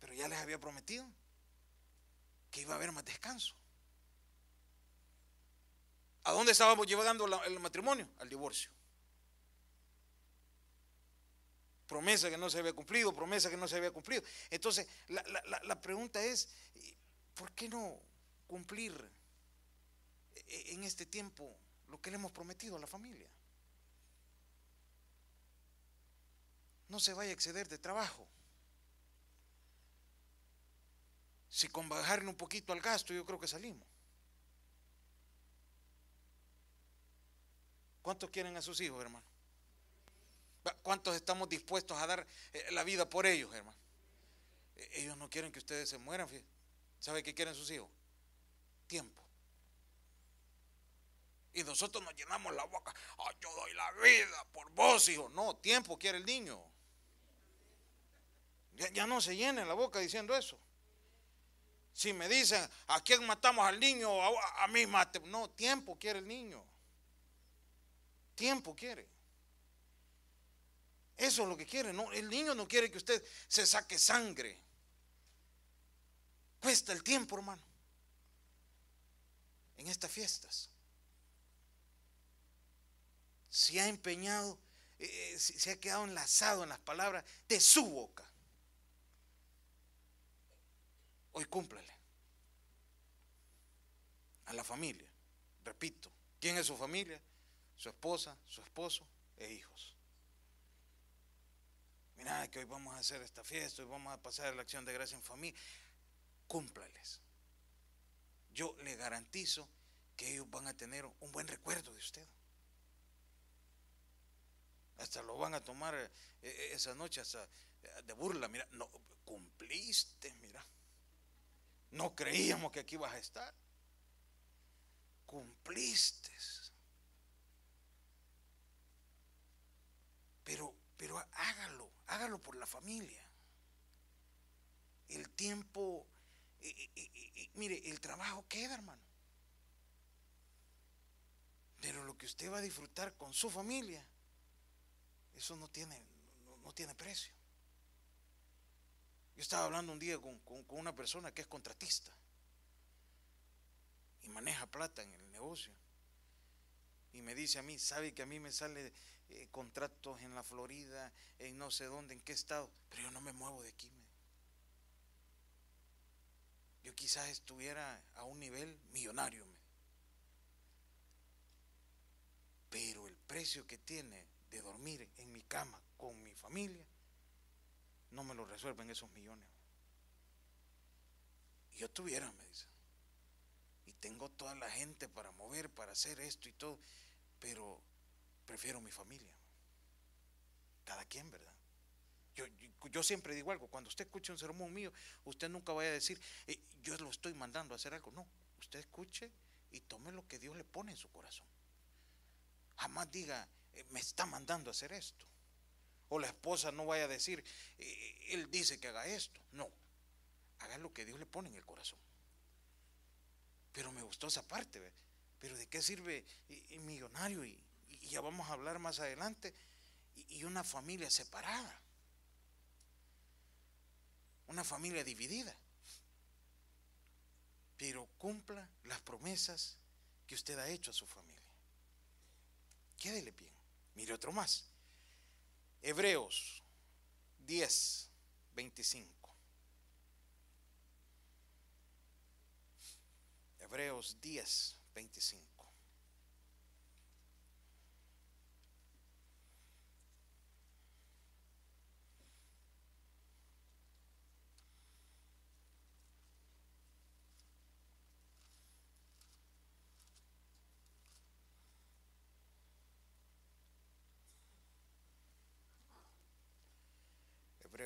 Speaker 7: Pero ya les había prometido que iba a haber más descanso. ¿A dónde estábamos llevando el matrimonio? Al divorcio. Promesa que no se había cumplido, promesa que no se había cumplido. Entonces, la, pregunta es, ¿por qué no cumplir en este tiempo lo que le hemos prometido a la familia? No se vaya a exceder de trabajo. Si con bajarle un poquito al gasto, yo creo que salimos. ¿Cuántos quieren a sus hijos, hermano? ¿Cuántos estamos dispuestos a dar eh, la vida por ellos, hermano? E, ellos no quieren que ustedes se mueran. ¿Sabe qué quieren sus hijos? Tiempo. Y nosotros nos llenamos la boca. yo doy la vida por vos, hijo. No, tiempo quiere el niño. Ya, no se llene la boca diciendo eso. Si me dicen, ¿a quién matamos al niño? A, a mí mate. No, tiempo quiere el niño. Tiempo quiere. Eso es lo que quiere. El niño no quiere que usted se saque sangre. Cuesta el tiempo, hermano. En estas fiestas. Se ha empeñado, eh, eh, se ha quedado enlazado en las palabras de su boca. Hoy cúmplale. A la familia. Repito, ¿quién es su familia? Su esposa, su esposo e hijos mira que hoy vamos a hacer esta fiesta, hoy vamos a pasar la acción de gracia en familia, cúmplales. Yo le garantizo que ellos van a tener un buen recuerdo de usted. Hasta lo van a tomar eh, eh, esa noche hasta eh, de burla, mira, no cumpliste, mira. No creíamos que aquí ibas a estar. Cumpliste. Pero pero hágalo hágalo por la familia. El tiempo, mire, el trabajo queda, hermano. Pero lo que usted va a disfrutar con su familia, eso no tiene, no, tiene precio. Yo estaba hablando un día con, con, una persona que es contratista y maneja plata en el negocio. Y me dice a mí, sabe que a mí me sale eh, contratos en la Florida, en no sé dónde, en qué estado, pero yo no me muevo de aquí. Yo quizás estuviera a un nivel millonario. Pero el precio que tiene de dormir en mi cama con mi familia, no me lo resuelven esos millones. Y yo tuviera, me dice. Y tengo toda la gente para mover, para hacer esto y todo. Pero prefiero mi familia. Cada quien, ¿verdad? Yo, yo, siempre digo algo, cuando usted escuche un sermón mío, usted nunca vaya a decir, eh, yo lo estoy mandando a hacer algo. No, usted escuche y tome lo que Dios le pone en su corazón. Jamás diga, eh, me está mandando a hacer esto. O la esposa no vaya a decir, eh, él dice que haga esto. No, haga lo que Dios le pone en el corazón. Pero me gustó esa parte, pero ¿de qué sirve millonario y, y ya vamos a hablar más adelante, y una familia separada, una familia dividida. Pero cumpla las promesas que usted ha hecho a su familia. Quédele bien. Mire otro más. Hebreos 10, 25. Hebreos 10, 25.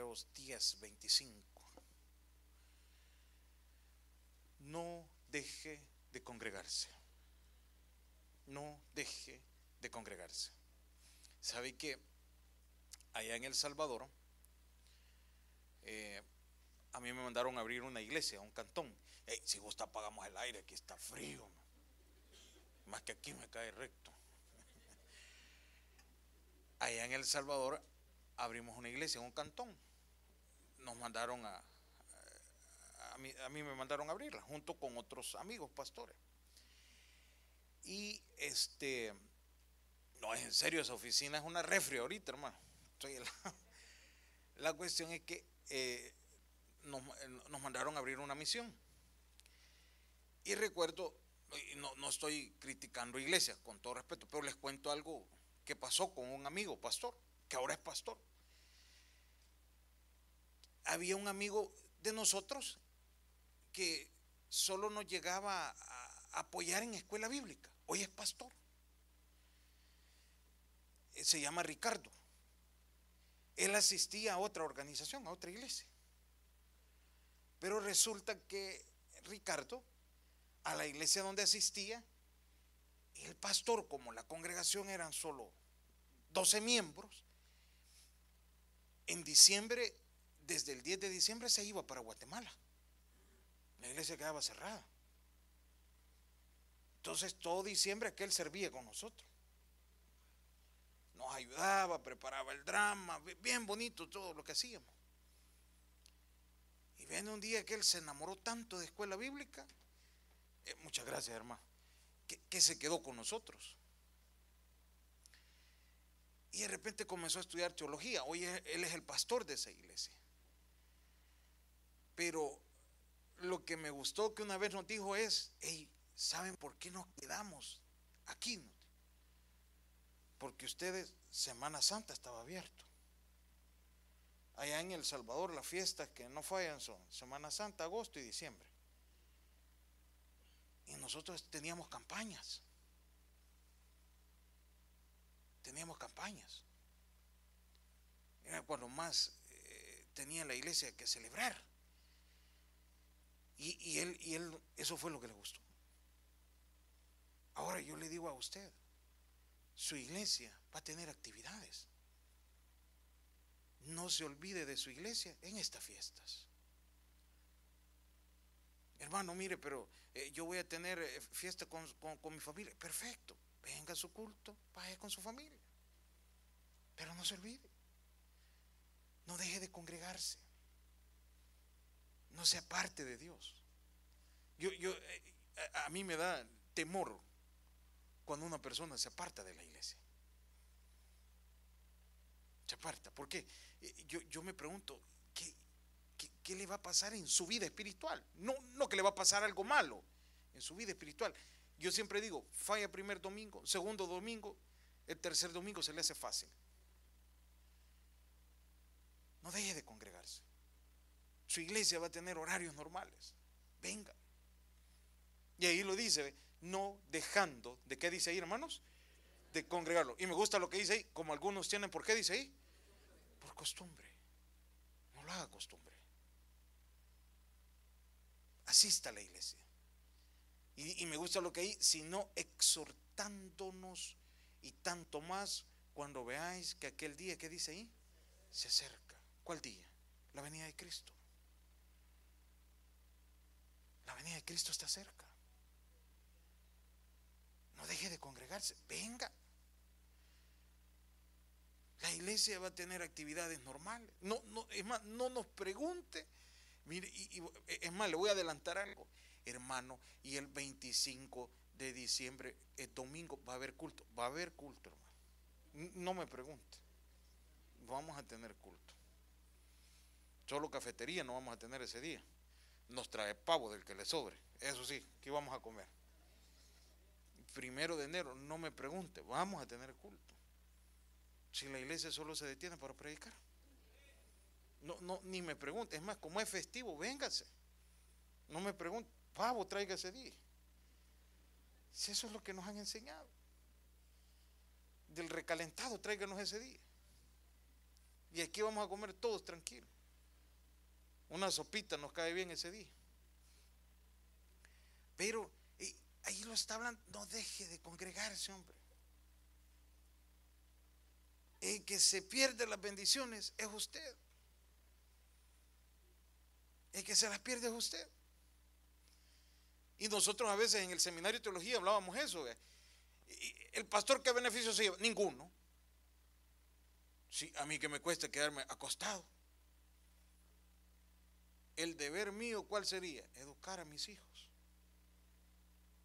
Speaker 7: Hebreos 10, 25. No deje de congregarse. No deje de congregarse. ¿Sabe que allá en El Salvador, eh, a mí me mandaron a abrir una iglesia, un cantón. si gusta apagamos el aire, aquí está frío. Más que aquí me cae recto. Allá en El Salvador abrimos una iglesia, un cantón. Nos mandaron a, a mí, a mí me mandaron a abrirla junto con otros amigos pastores. Y este, no es en serio, esa oficina es una refri ahorita, hermano. la, cuestión es que eh, nos, nos, mandaron a abrir una misión. Y recuerdo, no, no estoy criticando iglesia, con todo respeto, pero les cuento algo que pasó con un amigo pastor, que ahora es pastor. Había un amigo de nosotros que solo nos llegaba a apoyar en escuela bíblica. Hoy es pastor. Eh, se llama Ricardo. Él asistía a otra organización, a otra iglesia. Pero resulta que Ricardo, a la iglesia donde asistía, el pastor, como la congregación eran solo 12 miembros, en diciembre, desde el 10 de diciembre se iba para Guatemala. La iglesia quedaba cerrada. Entonces todo diciembre aquel servía con nosotros. Nos ayudaba, preparaba el drama, bien bonito todo lo que hacíamos. Y viene un día que él se enamoró tanto de escuela bíblica, eh, muchas gracias hermano, que, que se quedó con nosotros. Y de repente comenzó a estudiar teología. Hoy él es el pastor de esa iglesia. Pero lo que me gustó que una vez nos dijo es, hey, ¿saben por qué nos quedamos aquí? Porque ustedes, Semana Santa estaba abierto. Allá en El Salvador las fiestas que no fallan son Semana Santa, agosto y diciembre. Y nosotros teníamos campañas. Teníamos campañas. Era cuando más eh, tenía la iglesia que celebrar. Y, él, y él, eso fue lo que le gustó. Ahora yo le digo a usted, su iglesia va a tener actividades. No se olvide de su iglesia en estas fiestas. Hermano, mire, pero eh, yo voy a tener eh, fiesta con, mi familia. Perfecto, venga a su culto, vaya con su familia. Pero no se olvide. No deje de congregarse no sea parte de Dios. Yo, yo, eh, a mí me da temor cuando una persona se aparta de la iglesia. Se aparta. Porque eh, yo, yo me pregunto, ¿qué, ¿qué, le va a pasar en su vida espiritual? No, no que le va a pasar algo malo en su vida espiritual. Yo siempre digo, falla primer domingo, segundo domingo, el tercer domingo se le hace fácil. No deje de congregarse. Su iglesia va a tener horarios normales. Venga. Y ahí lo dice, no dejando, ¿de qué dice ahí, hermanos? De congregarlo. Y me gusta lo que dice ahí, como algunos tienen, ¿por qué dice ahí? Por costumbre. No lo haga costumbre. Asista a la iglesia. Y, y me gusta lo que ahí, sino exhortándonos y tanto más cuando veáis que aquel día, ¿qué dice ahí? Se acerca. ¿Cuál día? La venida de Cristo. La venida de Cristo está cerca. No deje de congregarse. Venga. La iglesia va a tener actividades normales. No, no, es más, no nos pregunte. Mire, y, es más, le voy a adelantar algo, hermano, y el 25 de diciembre, el domingo, va a haber culto. Va a haber culto, hermano. No me pregunte. Vamos a tener culto. Solo cafetería no vamos a tener ese día. Nos trae pavo del que le sobre. Eso sí, ¿qué vamos a comer? Primero de enero, no me pregunte, vamos a tener culto. Si la iglesia solo se detiene para predicar. No, no, ni me pregunte. Es más, como es festivo, véngase. No me pregunte, pavo, traiga ese día. Si eso es lo que nos han enseñado. Del recalentado, tráiganos ese día. Y aquí vamos a comer todos tranquilos. Una sopita nos cae bien ese día. Pero ahí lo está hablando, no deje de congregarse, hombre. El que se pierde las bendiciones es usted. El que se las pierde es usted. Y nosotros a veces en el seminario de teología hablábamos eso. El pastor, ¿qué beneficio se lleva? Ninguno. Sí, a mí que me cuesta quedarme acostado. El deber mío, ¿cuál sería? Educar a mis hijos.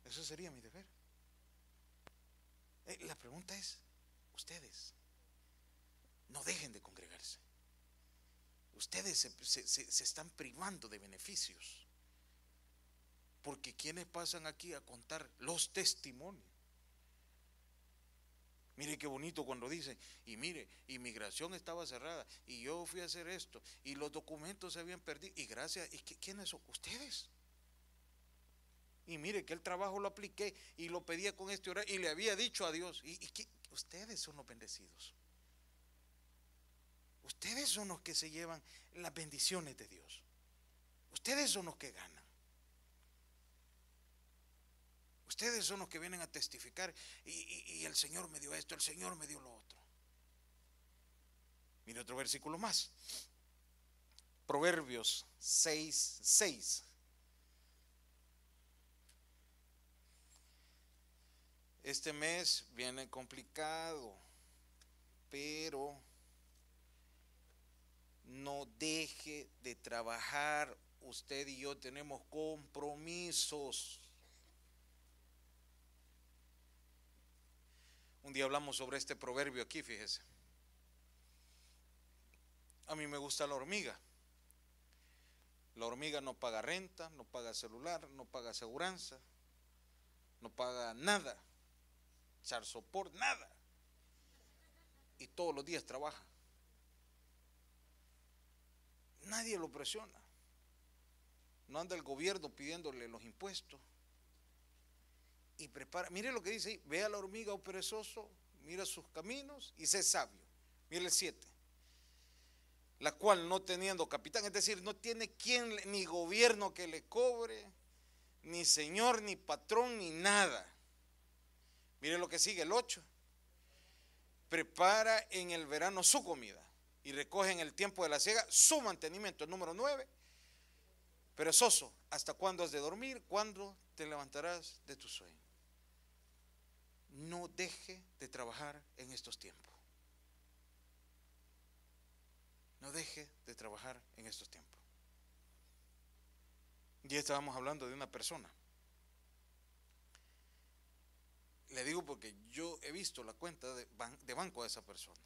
Speaker 7: Eso sería mi deber. Eh, La pregunta es, ustedes, no dejen de congregarse. Ustedes se, se- se- se están privando de beneficios. Porque quienes pasan aquí a contar los testimonios. Mire qué bonito cuando dicen, y mire, inmigración estaba cerrada, y yo fui a hacer esto, y los documentos se habían perdido, y gracias, ¿y quiénes son? Ustedes. Y mire que el trabajo lo apliqué y lo pedía con este horario y le había dicho a Dios, y, y que ustedes son los bendecidos. Ustedes son los que se llevan las bendiciones de Dios. Ustedes son los que ganan. Ustedes son los que vienen a testificar y, el Señor me dio esto, el Señor me dio lo otro. Mire otro versículo más. Proverbios 6, 6. Este mes viene complicado, pero no deje de trabajar. Usted y yo tenemos compromisos. Día hablamos sobre este proverbio aquí, fíjese. A mí me gusta la hormiga. La hormiga no paga renta, no paga celular, no paga aseguranza, no paga nada, echar sopor, nada. Y todos los días trabaja. Nadie lo presiona. No anda el gobierno pidiéndole los impuestos. Y prepara, mire lo que dice ahí, ve a la hormiga o perezoso, mira sus caminos y sé sabio. Mire el 7 la cual no teniendo capitán, es decir, no tiene quien, ni gobierno que le cobre, ni señor, ni patrón, ni nada. Mire lo que sigue, el 8. Prepara en el verano su comida y recoge en el tiempo de la siega su mantenimiento. El número 9. Perezoso, ¿hasta cuándo has de dormir? ¿Cuándo te levantarás de tu sueño? No deje de trabajar en estos tiempos. No deje de trabajar en estos tiempos. Ya estábamos hablando de una persona. Le digo porque yo he visto la cuenta de, ban- de banco de esa persona.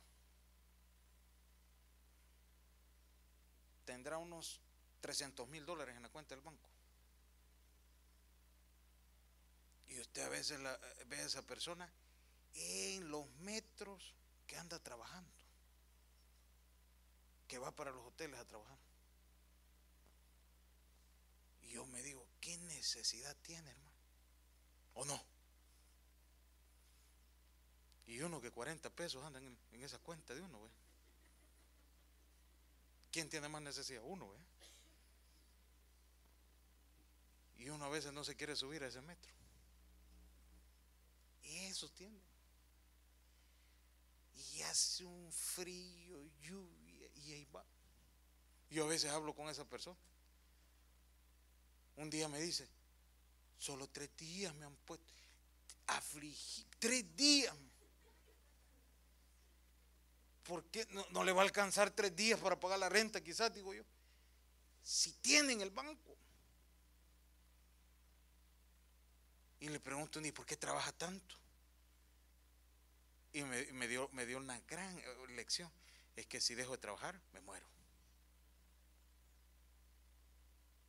Speaker 7: Tendrá unos 300 mil dólares en la cuenta del banco. Y usted a veces ve a esa persona en los metros que anda trabajando que va para los hoteles a trabajar. Y yo me digo, ¿qué necesidad tiene, hermano? ¿O no? Y uno que 40 pesos andan en, esa cuenta de uno, ¿ve? ¿Quién tiene más necesidad? Uno, ¿ve? Y uno a veces no se quiere subir a ese metro. Eso tiene. Y hace un frío, lluvia, y ahí va. Yo a veces hablo con esa persona. Un día me dice, solo tres días me han puesto, afligí, tres días. ¿por qué no, no le va a alcanzar tres días para pagar la renta quizás, digo yo? Si tienen el banco. Y le pregunto, ¿y por qué trabaja tanto? Y me, dio, me dio una gran eh, lección. Es que si dejo de trabajar, me muero.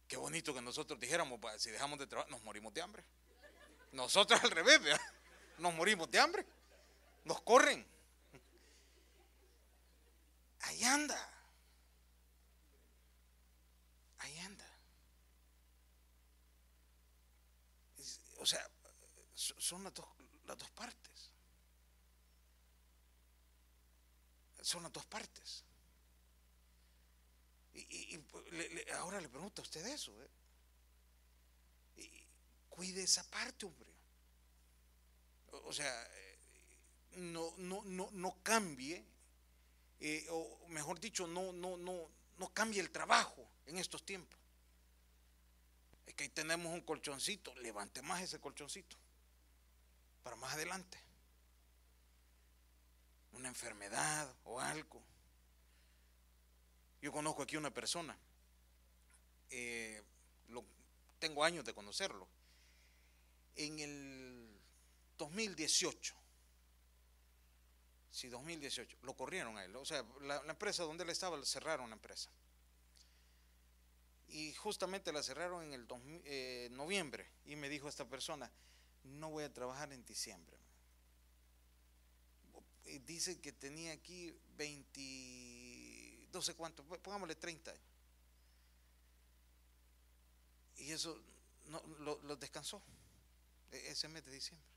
Speaker 7: Qué bonito que nosotros dijéramos, "Pa, si dejamos de trabajar, nos morimos de hambre. Nosotros al revés, nos morimos de hambre. Nos corren. Ahí anda. Ahí anda. O sea, so- son las dos, las dos partes. Son las dos partes. Y, y- pues, ahora le pregunto a usted eso. ¿eh? Y cuide esa parte, hombre. O, o sea, eh, no, no, no, no cambie, eh, o mejor dicho, no, no, no, no cambie el trabajo en estos tiempos. Es que ahí tenemos un colchoncito, levante más ese colchoncito para más adelante. Una enfermedad o algo. Yo conozco aquí una persona, eh, tengo años de conocerlo. En el 2018, sí, 2018, lo corrieron a él. O sea, la, empresa donde él estaba, cerraron la empresa. Y justamente la cerraron en el 2000, eh, noviembre. Y me dijo esta persona, no voy a trabajar en diciembre. Y dice que tenía aquí 20, no sé cuánto, pongámosle 30 años. Y eso no, lo, descansó e- ese mes de diciembre.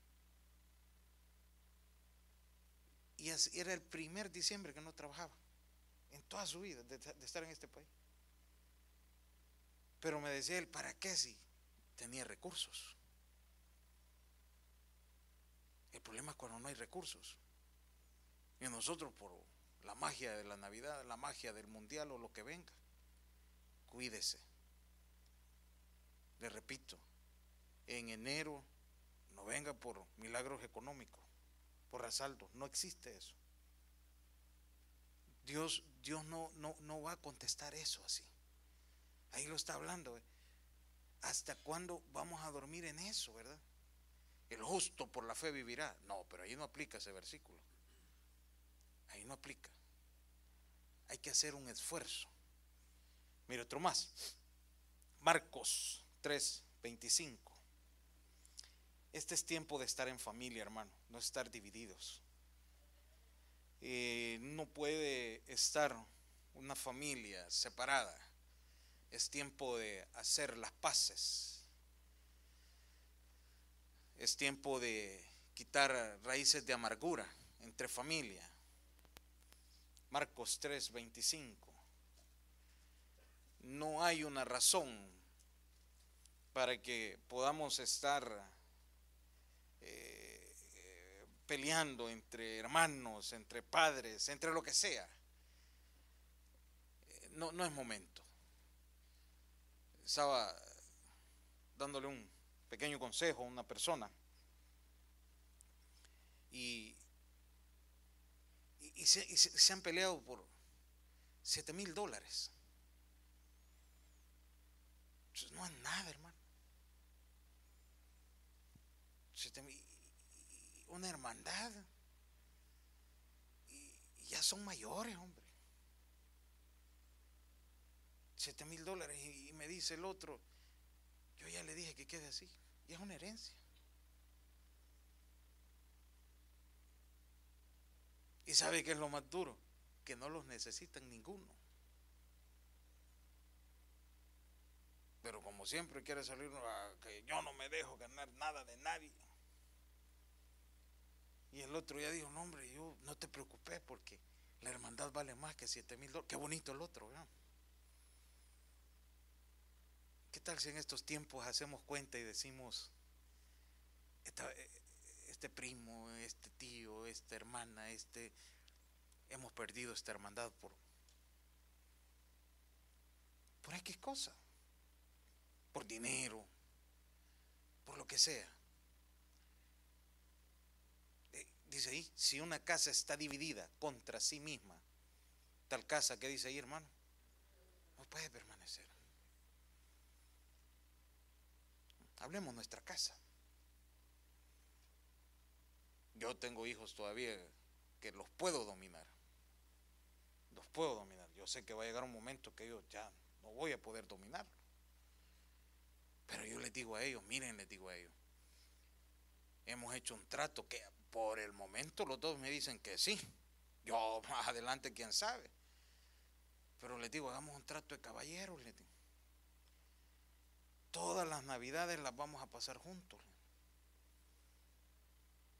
Speaker 7: Y era el primer diciembre que no trabajaba en toda su vida de estar en este país. Pero me decía él, ¿para qué si tenía recursos? El problema es cuando no hay recursos. Y nosotros por la magia de la Navidad, la magia del Mundial o lo que venga, cuídese. Le repito, en enero no venga por milagros económicos, por asaltos, no existe eso. Dios, Dios no, no, no va a contestar eso así. Ahí lo está hablando. ¿eh? ¿Hasta cuándo vamos a dormir en eso, verdad? El justo por la fe vivirá. No, pero ahí no aplica ese versículo. Ahí no aplica. Hay que hacer un esfuerzo. Mire otro más. Marcos 3, 25. Este es tiempo de estar en familia, hermano, no estar divididos. Eh, no puede estar una familia separada. Es tiempo de hacer las paces. Es tiempo de quitar raíces de amargura entre familia. Marcos 3, 25. No hay una razón para que podamos estar eh, peleando entre hermanos, entre padres, entre lo que sea. Eh, no, no es momento. Estaba dándole un pequeño consejo a una persona y, y, se, han peleado por 7 mil dólares. Eso no es nada, hermano. Una hermandad. Y, ya son mayores, hombre. 7 mil dólares. Y me dice el otro, yo ya le dije que quede así. Y es una herencia. ¿Y sabe qué es lo más duro? Que no los necesitan ninguno. Pero como siempre quiere salir a que yo no me dejo ganar nada de nadie. Y el otro ya dijo, no hombre, yo no te preocupes porque la hermandad vale más que 7 mil dólares. Qué bonito el otro, ¿verdad? ¿Qué tal si en estos tiempos hacemos cuenta y decimos, esta- eh, este primo, este tío, esta hermana, este, hemos perdido esta hermandad por, por X cosa, por dinero, por lo que sea. Eh, Dice ahí, si una casa está dividida contra sí misma, tal casa que dice ahí, hermano, no puede permanecer. Hablemos nuestra casa. Yo tengo hijos todavía que los puedo dominar. Los puedo dominar. Yo sé que va a llegar un momento que yo ya no voy a poder dominarlo. Pero yo les digo a ellos, miren, les digo a ellos, hemos hecho un trato que por el momento los dos me dicen que sí. Yo más adelante, quién sabe. Pero les digo, hagamos un trato de caballeros. Todas las navidades las vamos a pasar juntos.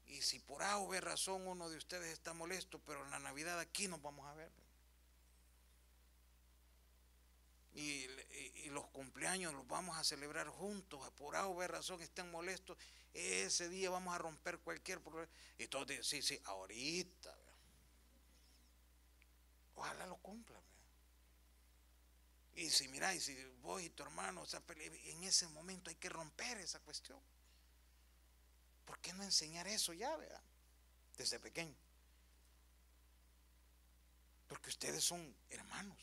Speaker 7: Y si por A o B razón uno de ustedes está molesto, pero en la Navidad aquí nos vamos a ver. Y, los cumpleaños los vamos a celebrar juntos, por A o B razón estén molestos, ese día vamos a romper cualquier problema. Y todos dicen, sí, sí, ahorita. Ojalá lo cumplan. Y si mira, y si vos y tu hermano, en ese momento hay que romper esa cuestión. ¿Por qué no enseñar eso ya, verdad? Desde pequeño. Porque ustedes son hermanos.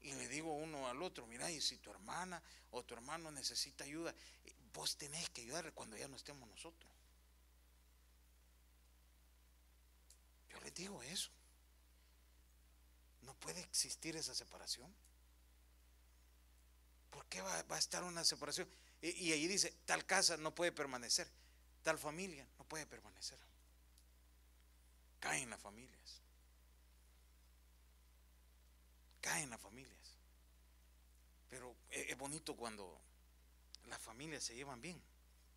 Speaker 7: Y le digo uno al otro, mira, y si tu hermana o tu hermano necesita ayuda, eh, vos tenés que ayudarle cuando ya no estemos nosotros. Yo les digo eso. No puede existir esa separación. ¿Por qué va, a estar una separación? Y, ahí dice, tal casa no puede permanecer, tal familia no puede permanecer. Caen las familias. Caen las familias. Pero es bonito cuando las familias se llevan bien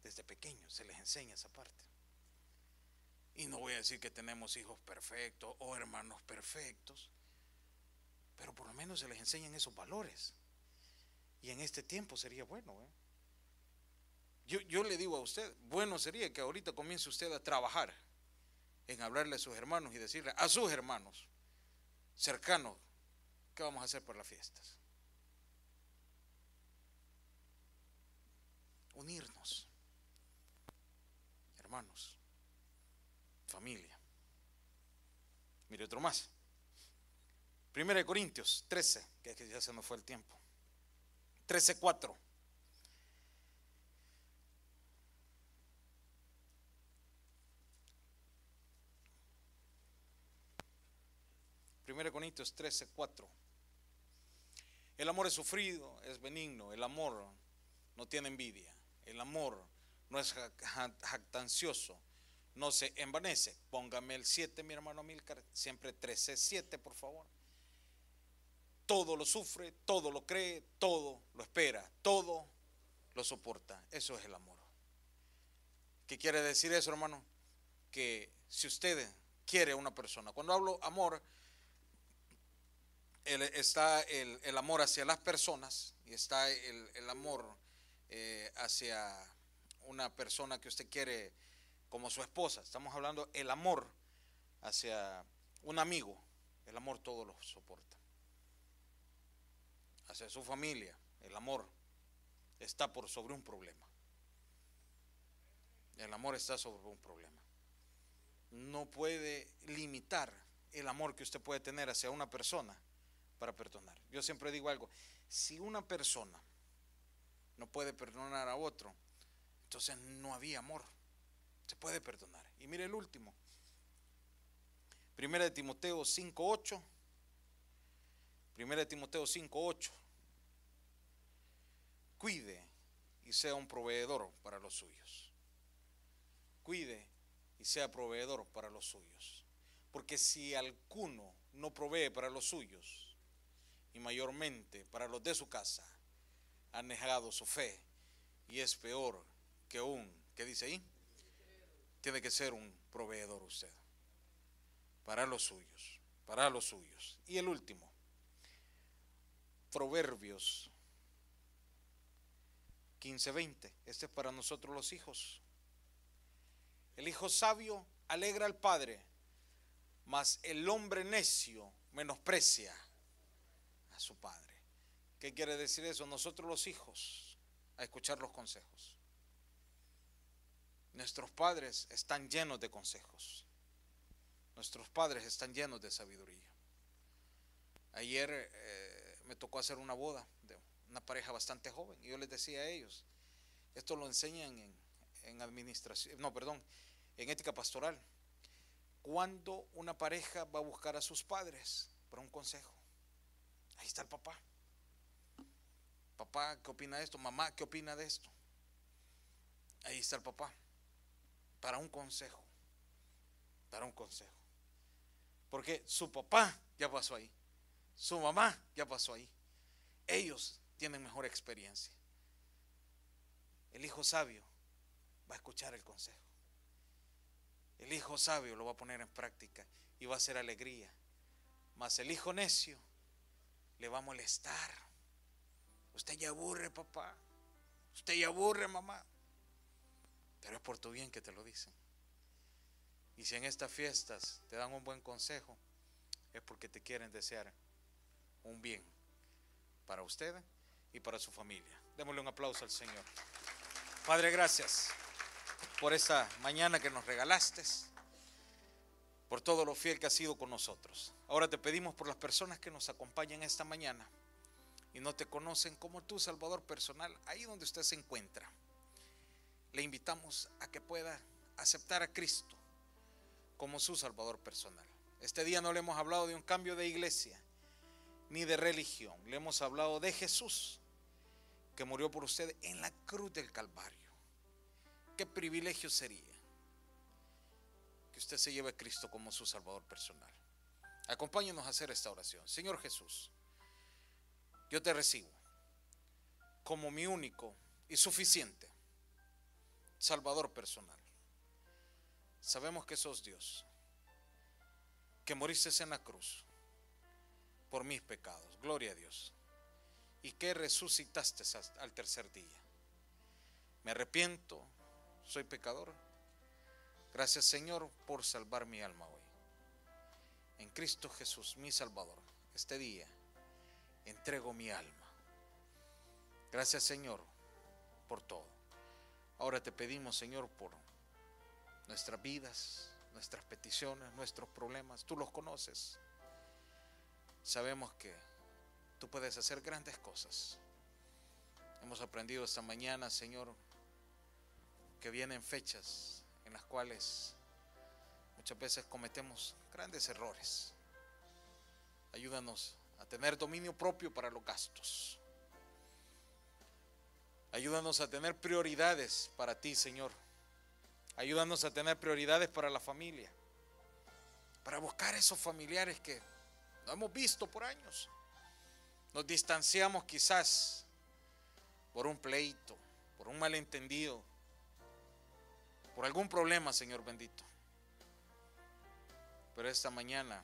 Speaker 7: desde pequeños, se les enseña esa parte. Y no voy a decir que tenemos hijos perfectos o hermanos perfectos, pero por lo menos se les enseñan esos valores. Y en este tiempo sería bueno. ¿eh? Yo, le digo a usted, bueno sería que ahorita comience usted a trabajar en hablarle a sus hermanos y decirle a sus hermanos cercanos qué vamos a hacer por las fiestas. unirnos, hermanos, familia. Mire otro más. Primera de Corintios 13, que ya se nos fue el tiempo. 13, 4. Primera Corintios 13, 4. El amor es sufrido, es benigno, el amor no tiene envidia. El amor no es jactancioso, no se envanece. Póngame el 7, mi hermano Milcar, siempre 13, 7, por favor. Todo lo sufre, todo lo cree, todo lo espera, todo lo soporta. Eso es el amor. ¿Qué quiere decir eso, hermano? Que si usted quiere a una persona, cuando hablo amor, está el, amor hacia las personas y está el, el amor eh, hacia una persona que usted quiere como su esposa. Estamos hablando el amor hacia un amigo. El amor todo lo soporta. Hacia su familia, el amor está por sobre un problema. El amor está sobre un problema. No puede limitar el amor que usted puede tener hacia una persona para perdonar. Yo siempre digo algo, si una persona no puede perdonar a otro, entonces no había amor. Se puede perdonar. Y mire el último. Primera de Timoteo 5.8. Primera de Timoteo 5.8. Cuide y sea un proveedor para los suyos. Cuide y sea proveedor para los suyos. Porque si alguno no provee para los suyos, y mayormente para los de su casa, ha negado su fe y es peor que un, ¿qué dice ahí? Tiene que ser un proveedor usted para los suyos, para los suyos. Y el último, Proverbios 15:20. Este es para nosotros los hijos. El hijo sabio alegra al padre, mas el hombre necio menosprecia su padre. ¿Qué quiere decir eso? Nosotros los hijos, a escuchar los consejos. Nuestros padres están llenos de consejos. Nuestros padres están llenos de sabiduría. Ayer eh, me tocó hacer una boda de una pareja bastante joven y yo les decía a ellos, esto lo enseñan en, administración, no, perdón, en ética pastoral. Cuando una pareja va a buscar a sus padres para un consejo, ahí está el papá. Papá, ¿qué opina de esto? Mamá, ¿qué opina de esto? Ahí está el papá. Para un consejo. Para un consejo. Porque su papá ya pasó ahí. Su mamá ya pasó ahí. Ellos tienen mejor experiencia. El hijo sabio va a escuchar el consejo. El hijo sabio lo va a poner en práctica y va a ser alegría. Mas el hijo necio le va a molestar. Usted ya aburre, papá. Usted ya aburre, mamá. Pero es por tu bien que te lo dicen. Y si en estas fiestas te dan un buen consejo, es porque te quieren desear un bien para usted y para su familia. Démosle un aplauso al Señor. Padre, gracias por esta mañana que nos regalaste, por todo lo fiel que has sido con nosotros. Ahora te pedimos por las personas que nos acompañan esta mañana y no te conocen como tu Salvador personal, ahí donde usted se encuentra. Le invitamos a que pueda aceptar a Cristo como su Salvador personal. Este día no le hemos hablado de un cambio de iglesia ni de religión, le hemos hablado de Jesús que murió por usted en la cruz del Calvario. Qué privilegio sería usted se lleve a Cristo como su Salvador personal. Acompáñenos a hacer esta oración. Señor Jesús, yo te recibo como mi único y suficiente Salvador personal. Sabemos que sos Dios, que moriste en la cruz por mis pecados, gloria a Dios, y que resucitaste al tercer día. Me arrepiento, soy pecador. Gracias Señor por salvar mi alma hoy. En Cristo Jesús, mi Salvador, este día entrego mi alma. Gracias Señor por todo. Ahora te pedimos Señor por nuestras vidas, nuestras peticiones, nuestros problemas. Tú los conoces. Sabemos que tú puedes hacer grandes cosas. Hemos aprendido esta mañana, Señor, que vienen fechas en las cuales muchas veces cometemos grandes errores. Ayúdanos a tener dominio propio para los gastos. Ayúdanos a tener prioridades para ti, Señor. Ayúdanos a tener prioridades para la familia. Para buscar esos familiares que no hemos visto por años. Nos distanciamos quizás por un pleito, por un malentendido, por algún problema, Señor bendito. Pero esta mañana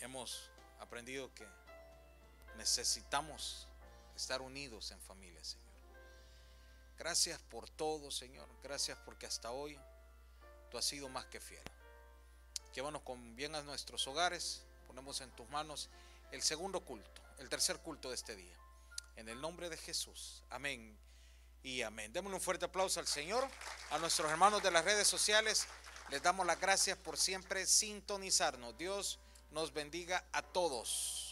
Speaker 7: hemos aprendido que necesitamos estar unidos en familia, Señor. Gracias por todo, Señor. Gracias porque hasta hoy tú has sido más que fiel. Llévanos con bien a nuestros hogares. Ponemos en tus manos el segundo culto, el tercer culto de este día. En el nombre de Jesús. Amén y amén. Démosle un fuerte aplauso al Señor. A nuestros hermanos de las redes sociales les damos las gracias por siempre sintonizarnos. Dios nos bendiga a todos.